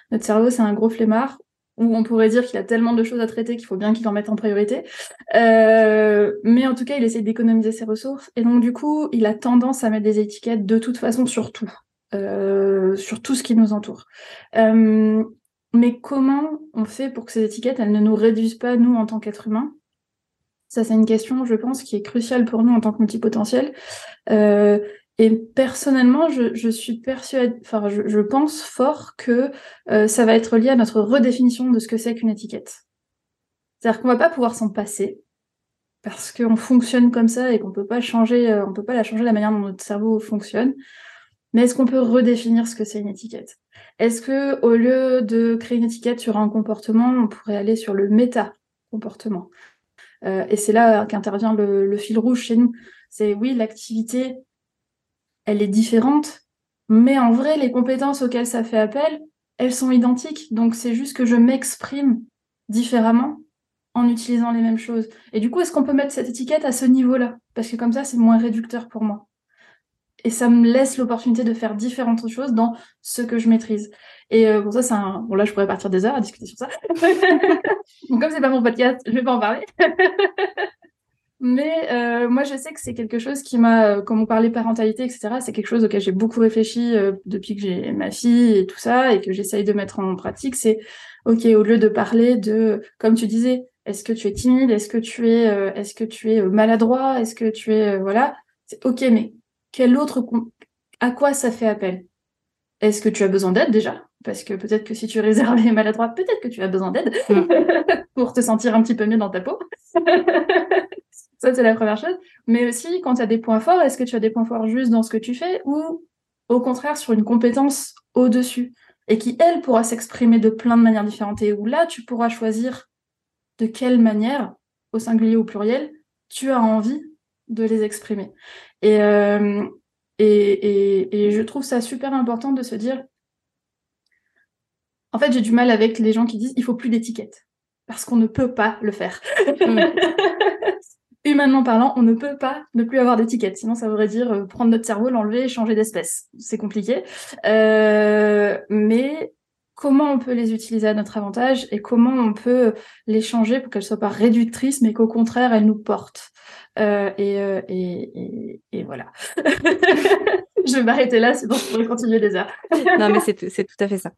Notre cerveau, c'est un gros flemmard où on pourrait dire qu'il a tellement de choses à traiter qu'il faut bien qu'il en mette en priorité. Euh, mais en tout cas, il essaie d'économiser ses ressources. Et donc, du coup, il a tendance à mettre des étiquettes de toute façon sur tout, euh, sur tout ce qui nous entoure. Euh, mais comment on fait pour que ces étiquettes, elles ne nous réduisent pas, nous, en tant qu'êtres humains? Ça, c'est une question, je pense, qui est cruciale pour nous en tant que multipotentiel. Euh, et personnellement, je, suis persuadée, enfin, je, pense fort que euh, ça va être lié à notre redéfinition de ce que c'est qu'une étiquette. C'est-à-dire qu'on va pas pouvoir s'en passer parce qu'on fonctionne comme ça et qu'on peut pas changer, euh, on peut pas la changer la manière dont notre cerveau fonctionne. Mais est-ce qu'on peut redéfinir ce que c'est une étiquette? Est-ce que au lieu de créer une étiquette sur un comportement, on pourrait aller sur le méta comportement euh, Et c'est là qu'intervient le fil rouge chez nous. C'est oui, l'activité elle est différente, mais en vrai, les compétences auxquelles ça fait appel, elles sont identiques. Donc c'est juste que je m'exprime différemment en utilisant les mêmes choses. Et du coup, est-ce qu'on peut mettre cette étiquette à ce niveau-là? Parce que comme ça, c'est moins réducteur pour moi. Et ça me laisse l'opportunité de faire différentes choses dans ce que je maîtrise. Et euh, pour ça, c'est un... Bon, là, je pourrais partir des heures à discuter sur ça. (laughs) Donc, comme c'est pas mon podcast, je vais pas en parler. (laughs) Mais euh, moi, je sais que c'est quelque chose qui m'a, euh, comme on parlait parentalité, etc., c'est quelque chose auquel j'ai beaucoup réfléchi euh, depuis que j'ai ma fille et tout ça, et que j'essaye de mettre en pratique. C'est, ok, au lieu de parler de, comme tu disais, est-ce que tu es timide, est-ce que tu es, est-ce que tu es maladroit, est-ce que tu es, voilà, c'est ok, mais quel autre, à quoi ça fait appel? Est-ce que tu as besoin d'aide déjà? Parce que peut-être que si tu es réservé et maladroit, peut-être que tu as besoin d'aide mm. (laughs) pour te sentir un petit peu mieux dans ta peau. (laughs) Ça, c'est la première chose. Mais aussi, quand tu as des points forts, est-ce que tu as des points forts juste dans ce que tu fais ou au contraire sur une compétence au-dessus et qui, elle, pourra s'exprimer de plein de manières différentes? Et où là, tu pourras choisir de quelle manière, au singulier ou au pluriel, tu as envie de les exprimer. Et, euh, et, et, et je trouve ça super important de se dire, en fait, j'ai du mal avec les gens qui disent il faut plus d'étiquettes. parce qu'on ne peut pas le faire. (laughs) Humainement parlant, on ne peut pas ne plus avoir d'étiquette. Sinon, ça voudrait dire euh, prendre notre cerveau, l'enlever et changer d'espèce. C'est compliqué. Euh, mais comment on peut les utiliser à notre avantage et comment on peut les changer pour qu'elles soient pas réductrices, mais qu'au contraire, elles nous portent? Euh, et, euh, et, et, et, voilà. (laughs) je vais m'arrêter là, sinon je pourrais continuer des heures. non, mais c'est tout à fait ça.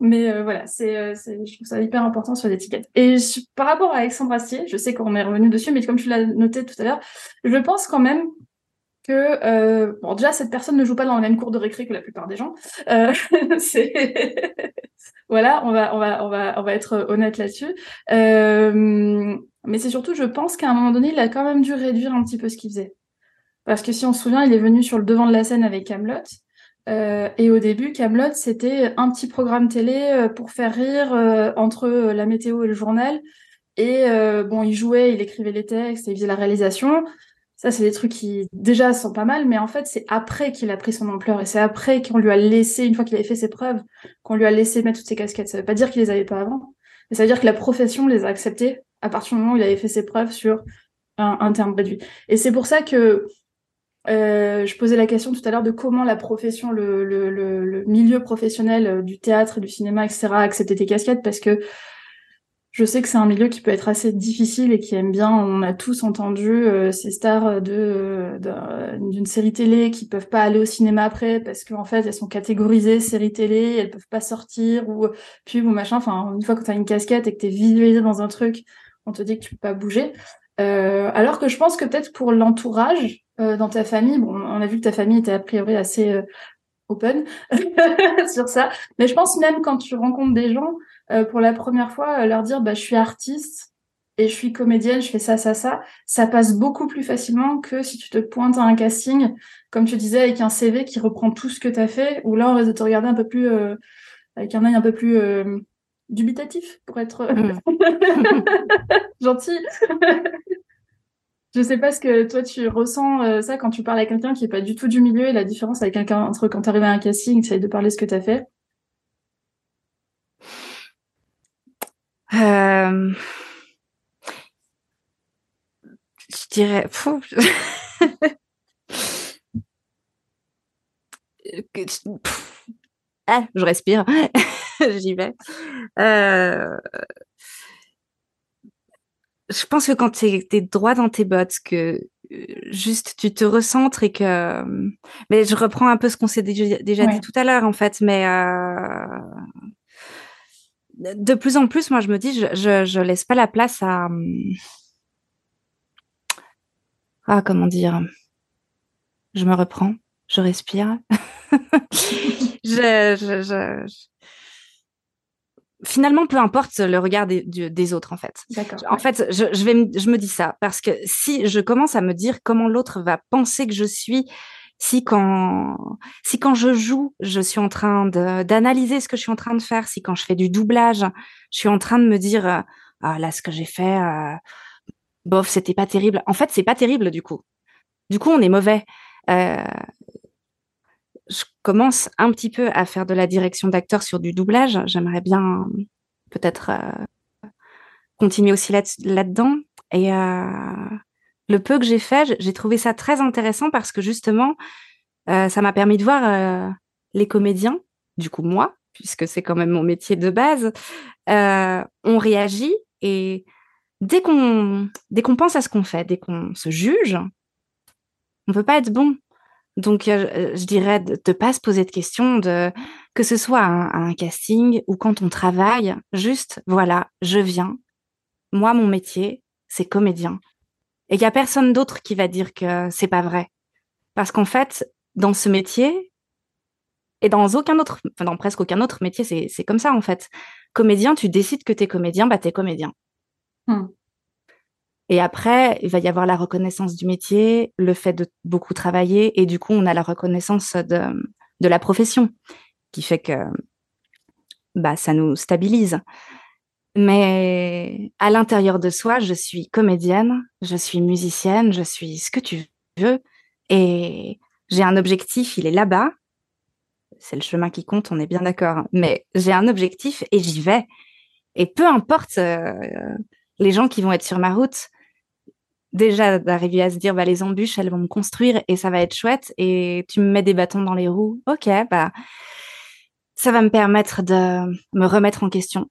Mais euh, voilà, c'est, euh, je trouve ça hyper important sur l'étiquette. Et par rapport à Alexandre Astier, je sais qu'on est revenu dessus, mais comme tu l'as noté tout à l'heure, je pense quand même que euh, bon déjà cette personne ne joue pas dans la même cour de récré que la plupart des gens. Euh, (laughs) c'est (laughs) voilà, on va on va on va on va être honnête là-dessus. Euh, mais c'est surtout, je pense qu'à un moment donné, il a quand même dû réduire un petit peu ce qu'il faisait. Parce que si on se souvient, il est venu sur le devant de la scène avec Camelot. Euh, et au début, Camelot, c'était un petit programme télé euh, pour faire rire euh, entre la météo et le journal. Et bon, il jouait, il écrivait les textes, il faisait la réalisation. Ça, c'est des trucs qui déjà sont pas mal, mais en fait, c'est après qu'il a pris son ampleur et c'est après qu'on lui a laissé, une fois qu'il avait fait ses preuves, qu'on lui a laissé mettre toutes ses casquettes. Ça veut pas dire qu'il les avait pas avant, mais ça veut dire que la profession les a acceptées à partir du moment où il avait fait ses preuves sur un, un terme réduit. Et c'est pour ça que euh, je posais la question tout à l'heure de comment la profession, le, le, le, milieu professionnel euh, du théâtre, du cinéma, etc., a accepté tes casquettes parce que je sais que c'est un milieu qui peut être assez difficile et qui aime bien. On a tous entendu euh, ces stars de d'une série télé qui peuvent pas aller au cinéma après parce qu'en fait elles sont catégorisées série télé, elles peuvent pas sortir ou pub ou machin. Enfin, une fois que tu as une casquette et que tu es visualisé dans un truc, on te dit que tu peux pas bouger. Euh, alors que je pense que peut-être pour l'entourage euh, dans ta famille, bon, on a vu que ta famille était a priori assez euh, open (laughs) sur ça, mais je pense même quand tu rencontres des gens euh, pour la première fois, leur dire bah je suis artiste et je suis comédienne, je fais ça, ça, ça, ça passe beaucoup plus facilement que si tu te pointes à un casting, comme tu disais, avec un CV qui reprend tout ce que tu as fait, ou là on va te regarder un peu plus avec un œil un peu plus dubitatif pour être mm. (laughs) gentil. Je sais pas ce que toi tu ressens euh, ça quand tu parles à quelqu'un qui est pas du tout du milieu et la différence avec quelqu'un entre quand tu arrives à un casting, tu essayes de parler ce que tu as fait. Euh, je dirais. (laughs) ah, je respire. (laughs) j'y vais. Euh, je pense que quand tu es, droit dans tes bottes, que euh, juste tu te recentres et que... Mais je reprends un peu ce qu'on s'est déjà, dit tout à l'heure, en fait, mais... Euh, de plus en plus, moi, je me dis, je, je, je laisse pas la place à... Ah, comment dire Je me reprends, je respire. (laughs) je, je, je, finalement, peu importe le regard des, autres, en fait. En fait, je, vais, je me dis ça parce que si je commence à me dire comment l'autre va penser que je suis, si quand, si quand je joue, je suis en train d'analyser ce que je suis en train de faire, si quand je fais du doublage, je suis en train de me dire, euh, ah là, ce que j'ai fait, euh, bof, c'était pas terrible. En fait, c'est pas terrible du coup. Du coup, on est mauvais. Euh, je commence un petit peu à faire de la direction d'acteur sur du doublage. J'aimerais bien peut-être euh, continuer aussi là-dedans. et euh, le peu que j'ai fait, j'ai trouvé ça très intéressant parce que justement, euh, ça m'a permis de voir les comédiens, du coup moi, puisque c'est quand même mon métier de base, on réagit et dès qu'on pense à ce qu'on fait, dès qu'on se juge, on peut pas être bon. Donc, euh, je dirais de ne pas se poser de questions, de, que ce soit à un, casting ou quand on travaille, juste, voilà, je viens. Moi, mon métier, c'est comédien. Et il n'y a personne d'autre qui va dire que c'est pas vrai. Parce qu'en fait, dans ce métier, et dans aucun autre, enfin, dans presque aucun autre métier, c'est comme ça, en fait. Comédien, tu décides que tu es comédien, bah, tu es comédien. Mmh. Et après, il va y avoir la reconnaissance du métier, le fait de beaucoup travailler, et du coup, on a la reconnaissance de, la profession, qui fait que bah, ça nous stabilise. Mais à l'intérieur de soi, je suis comédienne, je suis musicienne, je suis ce que tu veux, et j'ai un objectif, il est là-bas. C'est le chemin qui compte, on est bien d'accord. Mais j'ai un objectif et j'y vais. Et peu importe les gens qui vont être sur ma route, déjà d'arriver à se dire bah, les embûches, elles vont me construire et ça va être chouette. Et tu me mets des bâtons dans les roues, ok, bah ça va me permettre de me remettre en question.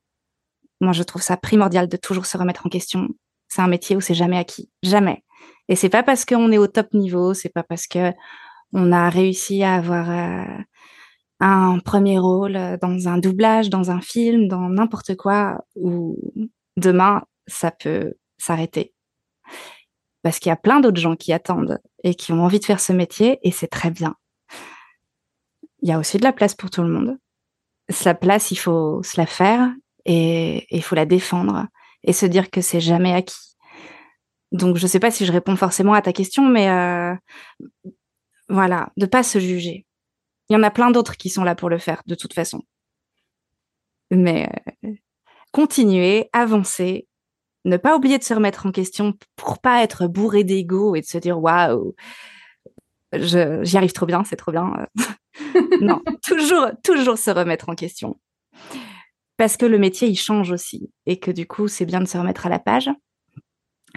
Moi, je trouve ça primordial de toujours se remettre en question. C'est un métier où c'est jamais acquis, jamais. Et c'est pas parce qu'on est au top niveau, c'est pas parce que on a réussi à avoir euh, un premier rôle dans un doublage, dans un film, dans n'importe quoi, où demain ça peut s'arrêter parce qu'il y a plein d'autres gens qui attendent et qui ont envie de faire ce métier et c'est très bien. Il y a aussi de la place pour tout le monde. Sa place, il faut se la faire et il faut la défendre et se dire que c'est jamais acquis. Donc, je ne sais pas si je réponds forcément à ta question, mais euh, voilà, de pas se juger. Il y en a plein d'autres qui sont là pour le faire, de toute façon. Mais euh, continuer, avancer, ne pas oublier de se remettre en question pour pas être bourré d'ego et de se dire waouh, j'y arrive trop bien, c'est trop bien. (laughs) non, (laughs) toujours, toujours se remettre en question. Parce que le métier, il change aussi. Et que du coup, c'est bien de se remettre à la page.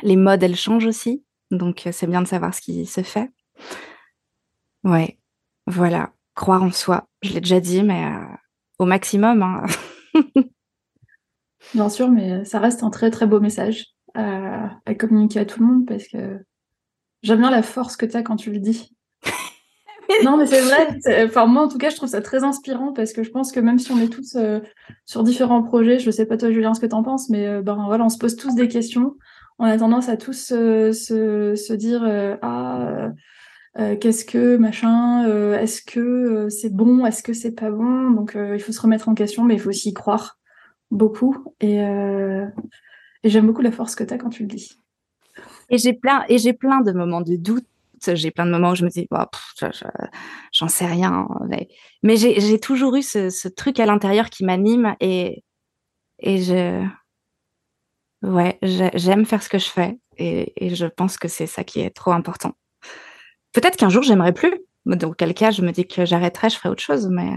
Les modes, elles changent aussi. Donc, c'est bien de savoir ce qui se fait. Ouais, voilà. Croire en soi. Je l'ai déjà dit, mais euh, au maximum. Hein. (laughs) Bien sûr, mais ça reste un très très beau message à, communiquer à tout le monde parce que j'aime bien la force que tu as quand tu le dis. (laughs) non, mais c'est vrai. Enfin, moi, en tout cas, je trouve ça très inspirant parce que je pense que même si on est tous euh, sur différents projets, je sais pas toi, Julien, ce que tu en penses, mais euh, ben voilà, on se pose tous des questions. On a tendance à tous se, se dire euh, ah qu'est-ce que machin, est-ce que c'est bon, est-ce que c'est pas bon? Donc il faut se remettre en question, mais il faut aussi y croire beaucoup. Euh, et, j'aime beaucoup la force que tu as quand tu le dis. Et j'ai plein, plein de moments de doute. J'ai plein de moments où je me dis, j'en sais rien. Mais, j'ai toujours eu ce, truc à l'intérieur qui m'anime et, et je, ouais, j'aime faire ce que je fais et, et je pense que c'est ça qui est trop important. Peut-être qu'un jour j'aimerais plus. Dans quel cas, je me dis que j'arrêterai, je ferai autre chose. Mais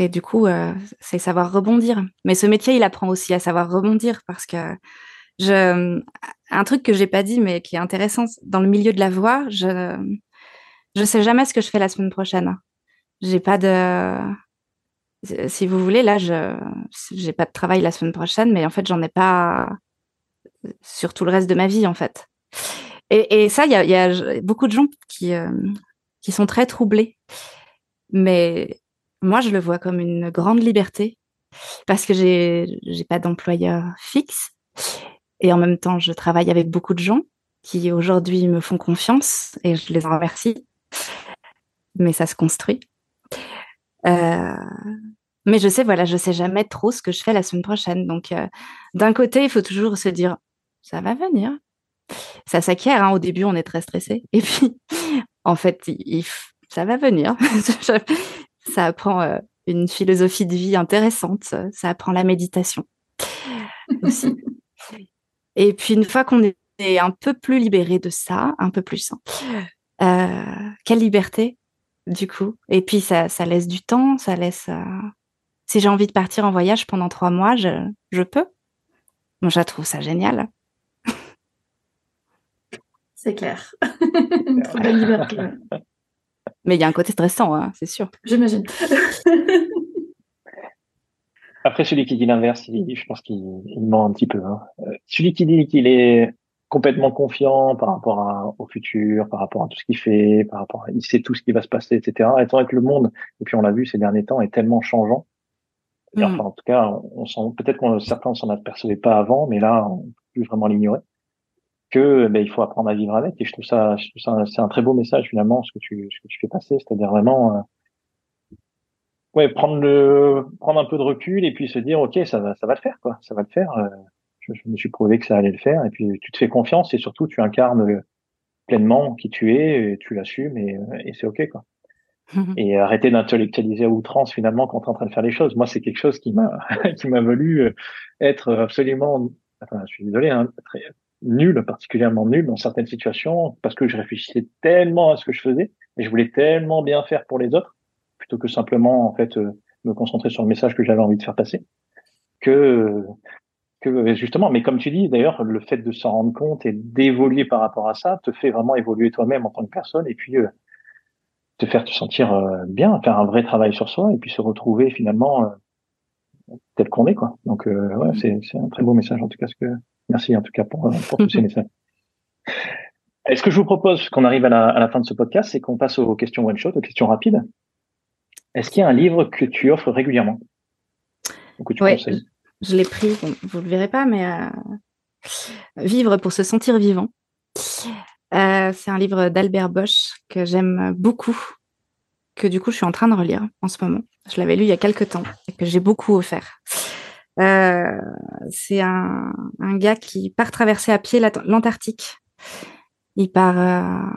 et du coup, euh, c'est savoir rebondir. Mais ce métier, il apprend aussi à savoir rebondir parce que je, un truc que j'ai pas dit, mais qui est intéressant, dans le milieu de la voix, je, je sais jamais ce que je fais la semaine prochaine. J'ai pas de, si vous voulez, là, je, j'ai pas de travail la semaine prochaine, mais en fait, j'en ai pas sur tout le reste de ma vie, en fait. Et, et ça, il y a, y a, beaucoup de gens qui, euh, qui sont très troublés. Mais moi, je le vois comme une grande liberté parce que j'ai j'ai pas d'employeur fixe et en même temps, je travaille avec beaucoup de gens qui aujourd'hui me font confiance et je les en remercie. Mais ça se construit. Euh, mais je sais, voilà, je sais jamais trop ce que je fais la semaine prochaine. Donc, euh, d'un côté, il faut toujours se dire, ça va venir. Ça s'acquiert. Hein. Au début, on est très stressé. Et puis, (laughs) en fait, ça va venir. (laughs) Ça apprend euh, une philosophie de vie intéressante. Ça apprend la méditation (laughs) aussi. Et puis une fois qu'on est un peu plus libéré de ça, un peu plus, hein, euh, quelle liberté du coup? Et puis ça, ça laisse du temps, ça laisse. Euh, si j'ai envie de partir en voyage pendant trois mois, je, je peux. Moi, je trouve ça génial. C'est clair. (laughs) Trop belle liberté. Mais il y a un côté stressant, hein, c'est sûr. J'imagine. (laughs) Après, celui qui dit l'inverse, je pense qu'il ment un petit peu. Hein. Euh, celui qui dit qu'il est complètement confiant par rapport au futur, par rapport à tout ce qu'il fait, par rapport à, il sait tout ce qui va se passer, etc. Étant avec le monde, et puis on l'a vu ces derniers temps, est tellement changeant. Mm. Enfin, en tout cas, on, sent peut-être qu'on certains s'en apercevaient pas avant, mais là, on peut plus vraiment l'ignorer que ben, il faut apprendre à vivre avec. Et je trouve ça, ça c'est un très beau message finalement ce que tu, ce que tu fais passer, c'est-à-dire vraiment, euh, ouais, prendre le, prendre un peu de recul et puis se dire, ok, ça va, ça va le faire, quoi, ça va le faire. Euh, je, me suis prouvé que ça allait le faire. Et puis tu te fais confiance et surtout tu incarnes pleinement qui tu es, et tu l'assumes et, et c'est ok, quoi. (laughs) et arrêter d'intellectualiser à outrance finalement quand tu es en train de faire les choses. Moi, c'est quelque chose qui m'a (laughs) qui m'a voulu être absolument, enfin, je suis désolé, hein, très, nul, particulièrement nul dans certaines situations, parce que je réfléchissais tellement à ce que je faisais et je voulais tellement bien faire pour les autres, plutôt que simplement en fait euh, me concentrer sur le message que j'avais envie de faire passer. que que justement, mais comme tu dis d'ailleurs, le fait de s'en rendre compte et d'évoluer par rapport à ça te fait vraiment évoluer toi-même en tant que personne et puis euh, te faire te sentir euh, bien, faire un vrai travail sur soi et puis se retrouver finalement euh, tel qu'on est quoi. Donc ouais, c'est c'est un très beau message en tout cas. Ce que merci en tout cas pour pour tous ces messages. Est-ce que je vous propose qu'on arrive à la, à la fin de ce podcast, c'est qu'on passe aux questions one shot, aux questions rapides. Est-ce qu'il y a un livre que tu offres régulièrement ou que tu conseilles je l'ai pris, vous ne le verrez pas, mais euh, Vivre pour se sentir vivant. Euh, c'est un livre d'Albert Bosch que j'aime beaucoup, que du coup je suis en train de relire en ce moment. Je l'avais lu il y a quelques temps et que j'ai beaucoup offert. Euh, c'est un, gars qui part traverser à pied l'Antarctique. Il part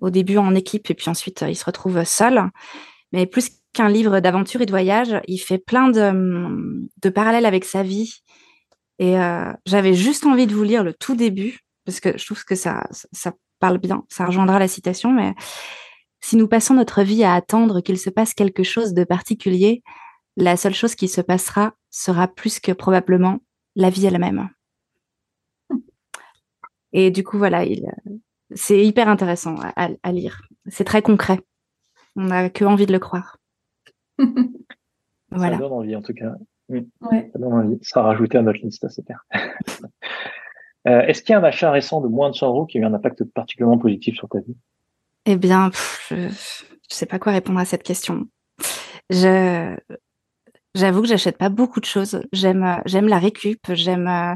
au début en équipe et puis ensuite il se retrouve seul. Mais plus qu'un livre d'aventure et de voyage. Il fait plein de, parallèles avec sa vie. Et euh, j'avais juste envie de vous lire le tout début, parce que je trouve que ça, ça parle bien, ça rejoindra la citation, mais si nous passons notre vie à attendre qu'il se passe quelque chose de particulier, la seule chose qui se passera sera plus que probablement la vie elle-même. Et du coup, voilà, c'est hyper intéressant à, à lire. C'est très concret. On n'a que envie de le croire. (laughs) voilà. Ça donne envie, en tout cas. Ça donne envie. Ça sera rajouté à notre liste, c'est clair. (laughs) euh, Est-ce qu'il y a un achat récent de moins de 100 euros qui a eu un impact particulièrement positif sur ta vie? Eh bien, je ne sais pas quoi répondre à cette question. Je J'avoue que j'achète pas beaucoup de choses. J'aime, j'aime la récup. J'aime euh,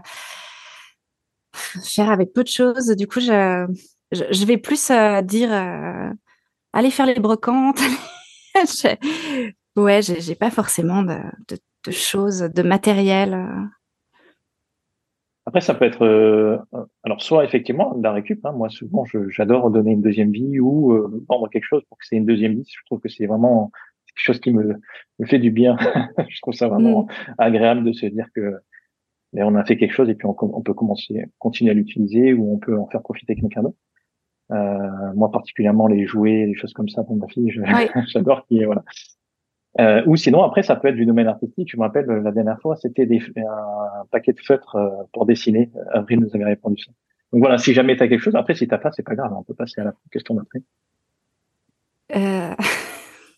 faire avec peu de choses. Du coup, je, je, vais plus euh, dire, euh, allez faire les brocantes. (laughs) Ouais, j'ai pas forcément de, de, choses, de matériel. Euh. Après, ça peut être, euh, alors soit effectivement la récup. Hein, moi, souvent, j'adore donner une deuxième vie ou euh, vendre quelque chose pour que c'est une deuxième vie. Je trouve que c'est vraiment quelque chose qui me, me fait du bien. (laughs) je trouve ça vraiment mmh. agréable de se dire que mais on a fait quelque chose et puis on, on peut commencer, continuer à l'utiliser ou on peut en faire profiter quelqu'un d'autre. Euh, moi particulièrement les jouets, les choses comme ça pour ma fille, (laughs) j'adore qui voilà. Euh, ou sinon, après, ça peut être du domaine artistique. Je me rappelle, la dernière fois, c'était un paquet de feutres euh, pour dessiner. Avril nous avait répondu ça. Donc voilà, si jamais tu as quelque chose, après, si t'as pas, c'est pas grave. On peut passer à la question d'après. Euh...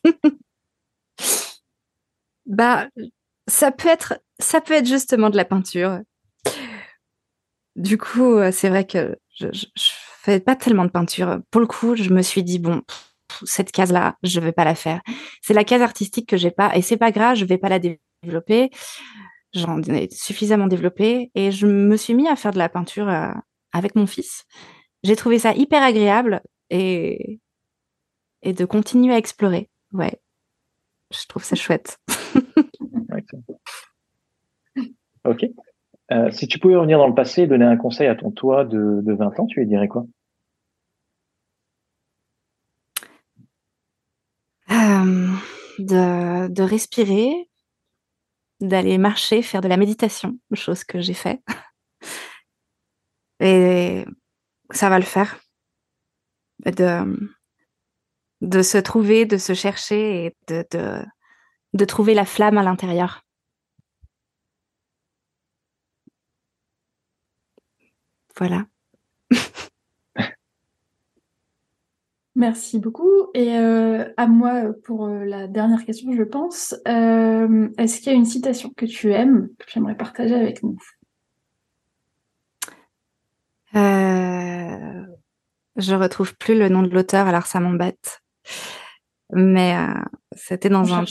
(laughs) bah, ça peut être, ça peut être justement de la peinture. Du coup, euh, c'est vrai que je, je, fais pas tellement de peinture. Pour le coup, je me suis dit bon, cette case-là, je vais pas la faire. C'est la case artistique que j'ai pas, et c'est pas grave, je vais pas la développer. J'en ai suffisamment développé, et je me suis mis à faire de la peinture euh, avec mon fils. J'ai trouvé ça hyper agréable et et de continuer à explorer. Ouais, je trouve ça chouette. ok. Euh, si tu pouvais revenir dans le passé et donner un conseil à ton toi de, de 20 ans, tu lui dirais quoi? Euh, de, de, respirer, d'aller marcher, faire de la méditation, chose que j'ai fait. Et ça va le faire. De, de se trouver, de se chercher et de, de, de trouver la flamme à l'intérieur. Voilà. (laughs) Merci beaucoup. Et euh, à moi pour euh, la dernière question, je pense. Euh, est-ce qu'il y a une citation que tu aimes que j'aimerais partager avec nous? Je retrouve plus le nom de l'auteur, alors ça m'embête. Mais c'était dans un.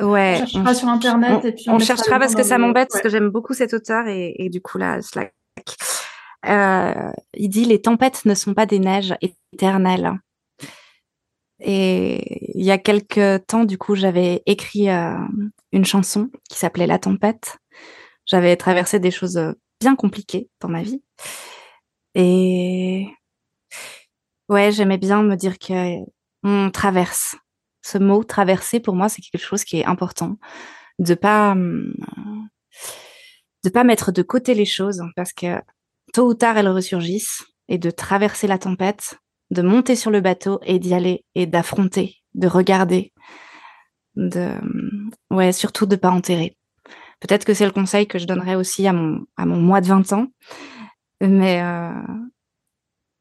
Ouais. On cherchera sur internet on, et puis on, cherchera parce que ça m'embête parce que j'aime beaucoup cet auteur et, et du coup là, euh, il dit les tempêtes ne sont pas des neiges éternelles. Et il y a quelques temps, du coup, j'avais écrit euh, une chanson qui s'appelait La tempête. J'avais traversé des choses euh, bien compliquées dans ma vie. Et ouais, j'aimais bien me dire que on traverse. Ce mot traverser, pour moi, c'est quelque chose qui est important. De pas, hum, de pas mettre de côté les choses parce que tôt ou tard, elles ressurgissent et de traverser la tempête, de monter sur le bateau et d'y aller et d'affronter, de regarder, de ouais surtout de pas enterrer, Peut-être que c'est le conseil que je donnerais aussi à mon, à mon mois de 20 ans. Mais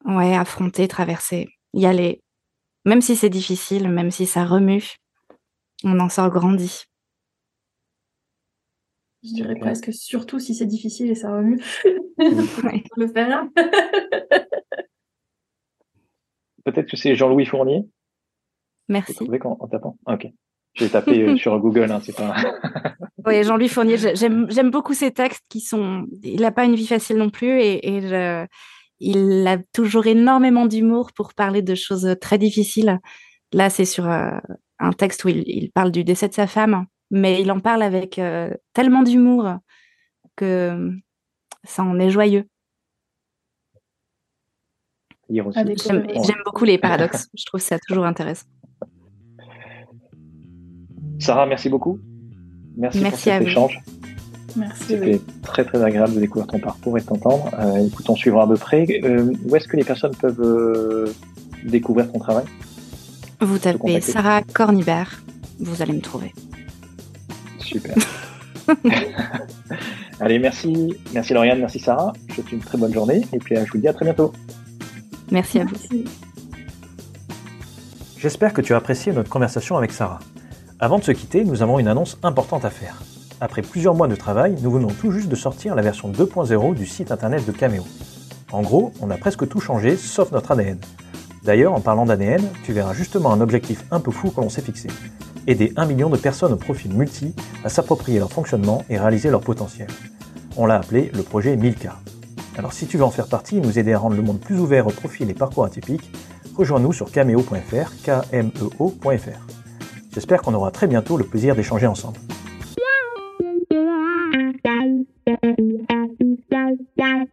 ouais, affronter, traverser, y aller. Même si c'est difficile, même si ça remue, on en sort grandi. Je dirais presque surtout si c'est difficile et ça remue. (laughs) le faire. (laughs) Peut-être que c'est Jean-Louis Fournier? Merci. en, tapant. Ah, ok. J'ai tapé euh, (laughs) sur Google, hein, c'est pas. oui, Jean-Louis Fournier, j'aime beaucoup ses textes qui sont. Il n'a pas une vie facile non plus et, il a toujours énormément d'humour pour parler de choses très difficiles. Là, c'est sur euh, un texte où il, parle du décès de sa femme, mais il en parle avec euh, tellement d'humour que ça en est joyeux. J'aime beaucoup les paradoxes. Je trouve ça toujours intéressant. Sarah, merci beaucoup. Merci, pour cet échange. Merci. C'était très très agréable de découvrir ton parcours et de t'entendre. Euh, écoute, on suivra de près. Euh, où est-ce que les personnes peuvent euh, découvrir ton travail? Vous tapez Sarah Cornibert, vous allez me trouver. Super. (laughs) Allez, merci. Merci Lauriane, merci Sarah. Je vous souhaite une très bonne journée et puis je vous dis à très bientôt. Merci à vous. J'espère que tu as apprécié notre conversation avec Sarah. Avant de se quitter, nous avons une annonce importante à faire. Après plusieurs mois de travail, nous venons tout juste de sortir la version 2.0 du site internet de Cameo. En gros, on a presque tout changé sauf notre ADN. D'ailleurs, en parlant d'ADN, tu verras justement un objectif un peu fou que l'on s'est fixé. Aider un million de personnes au profil multi à s'approprier leur fonctionnement et réaliser leur potentiel. On l'a appelé le projet 1000K. Alors si tu veux en faire partie et nous aider à rendre le monde plus ouvert aux profils et parcours atypiques, rejoins-nous sur cameo.fr, k -M -O J'espère qu'on aura très bientôt le plaisir d'échanger ensemble. Thank you.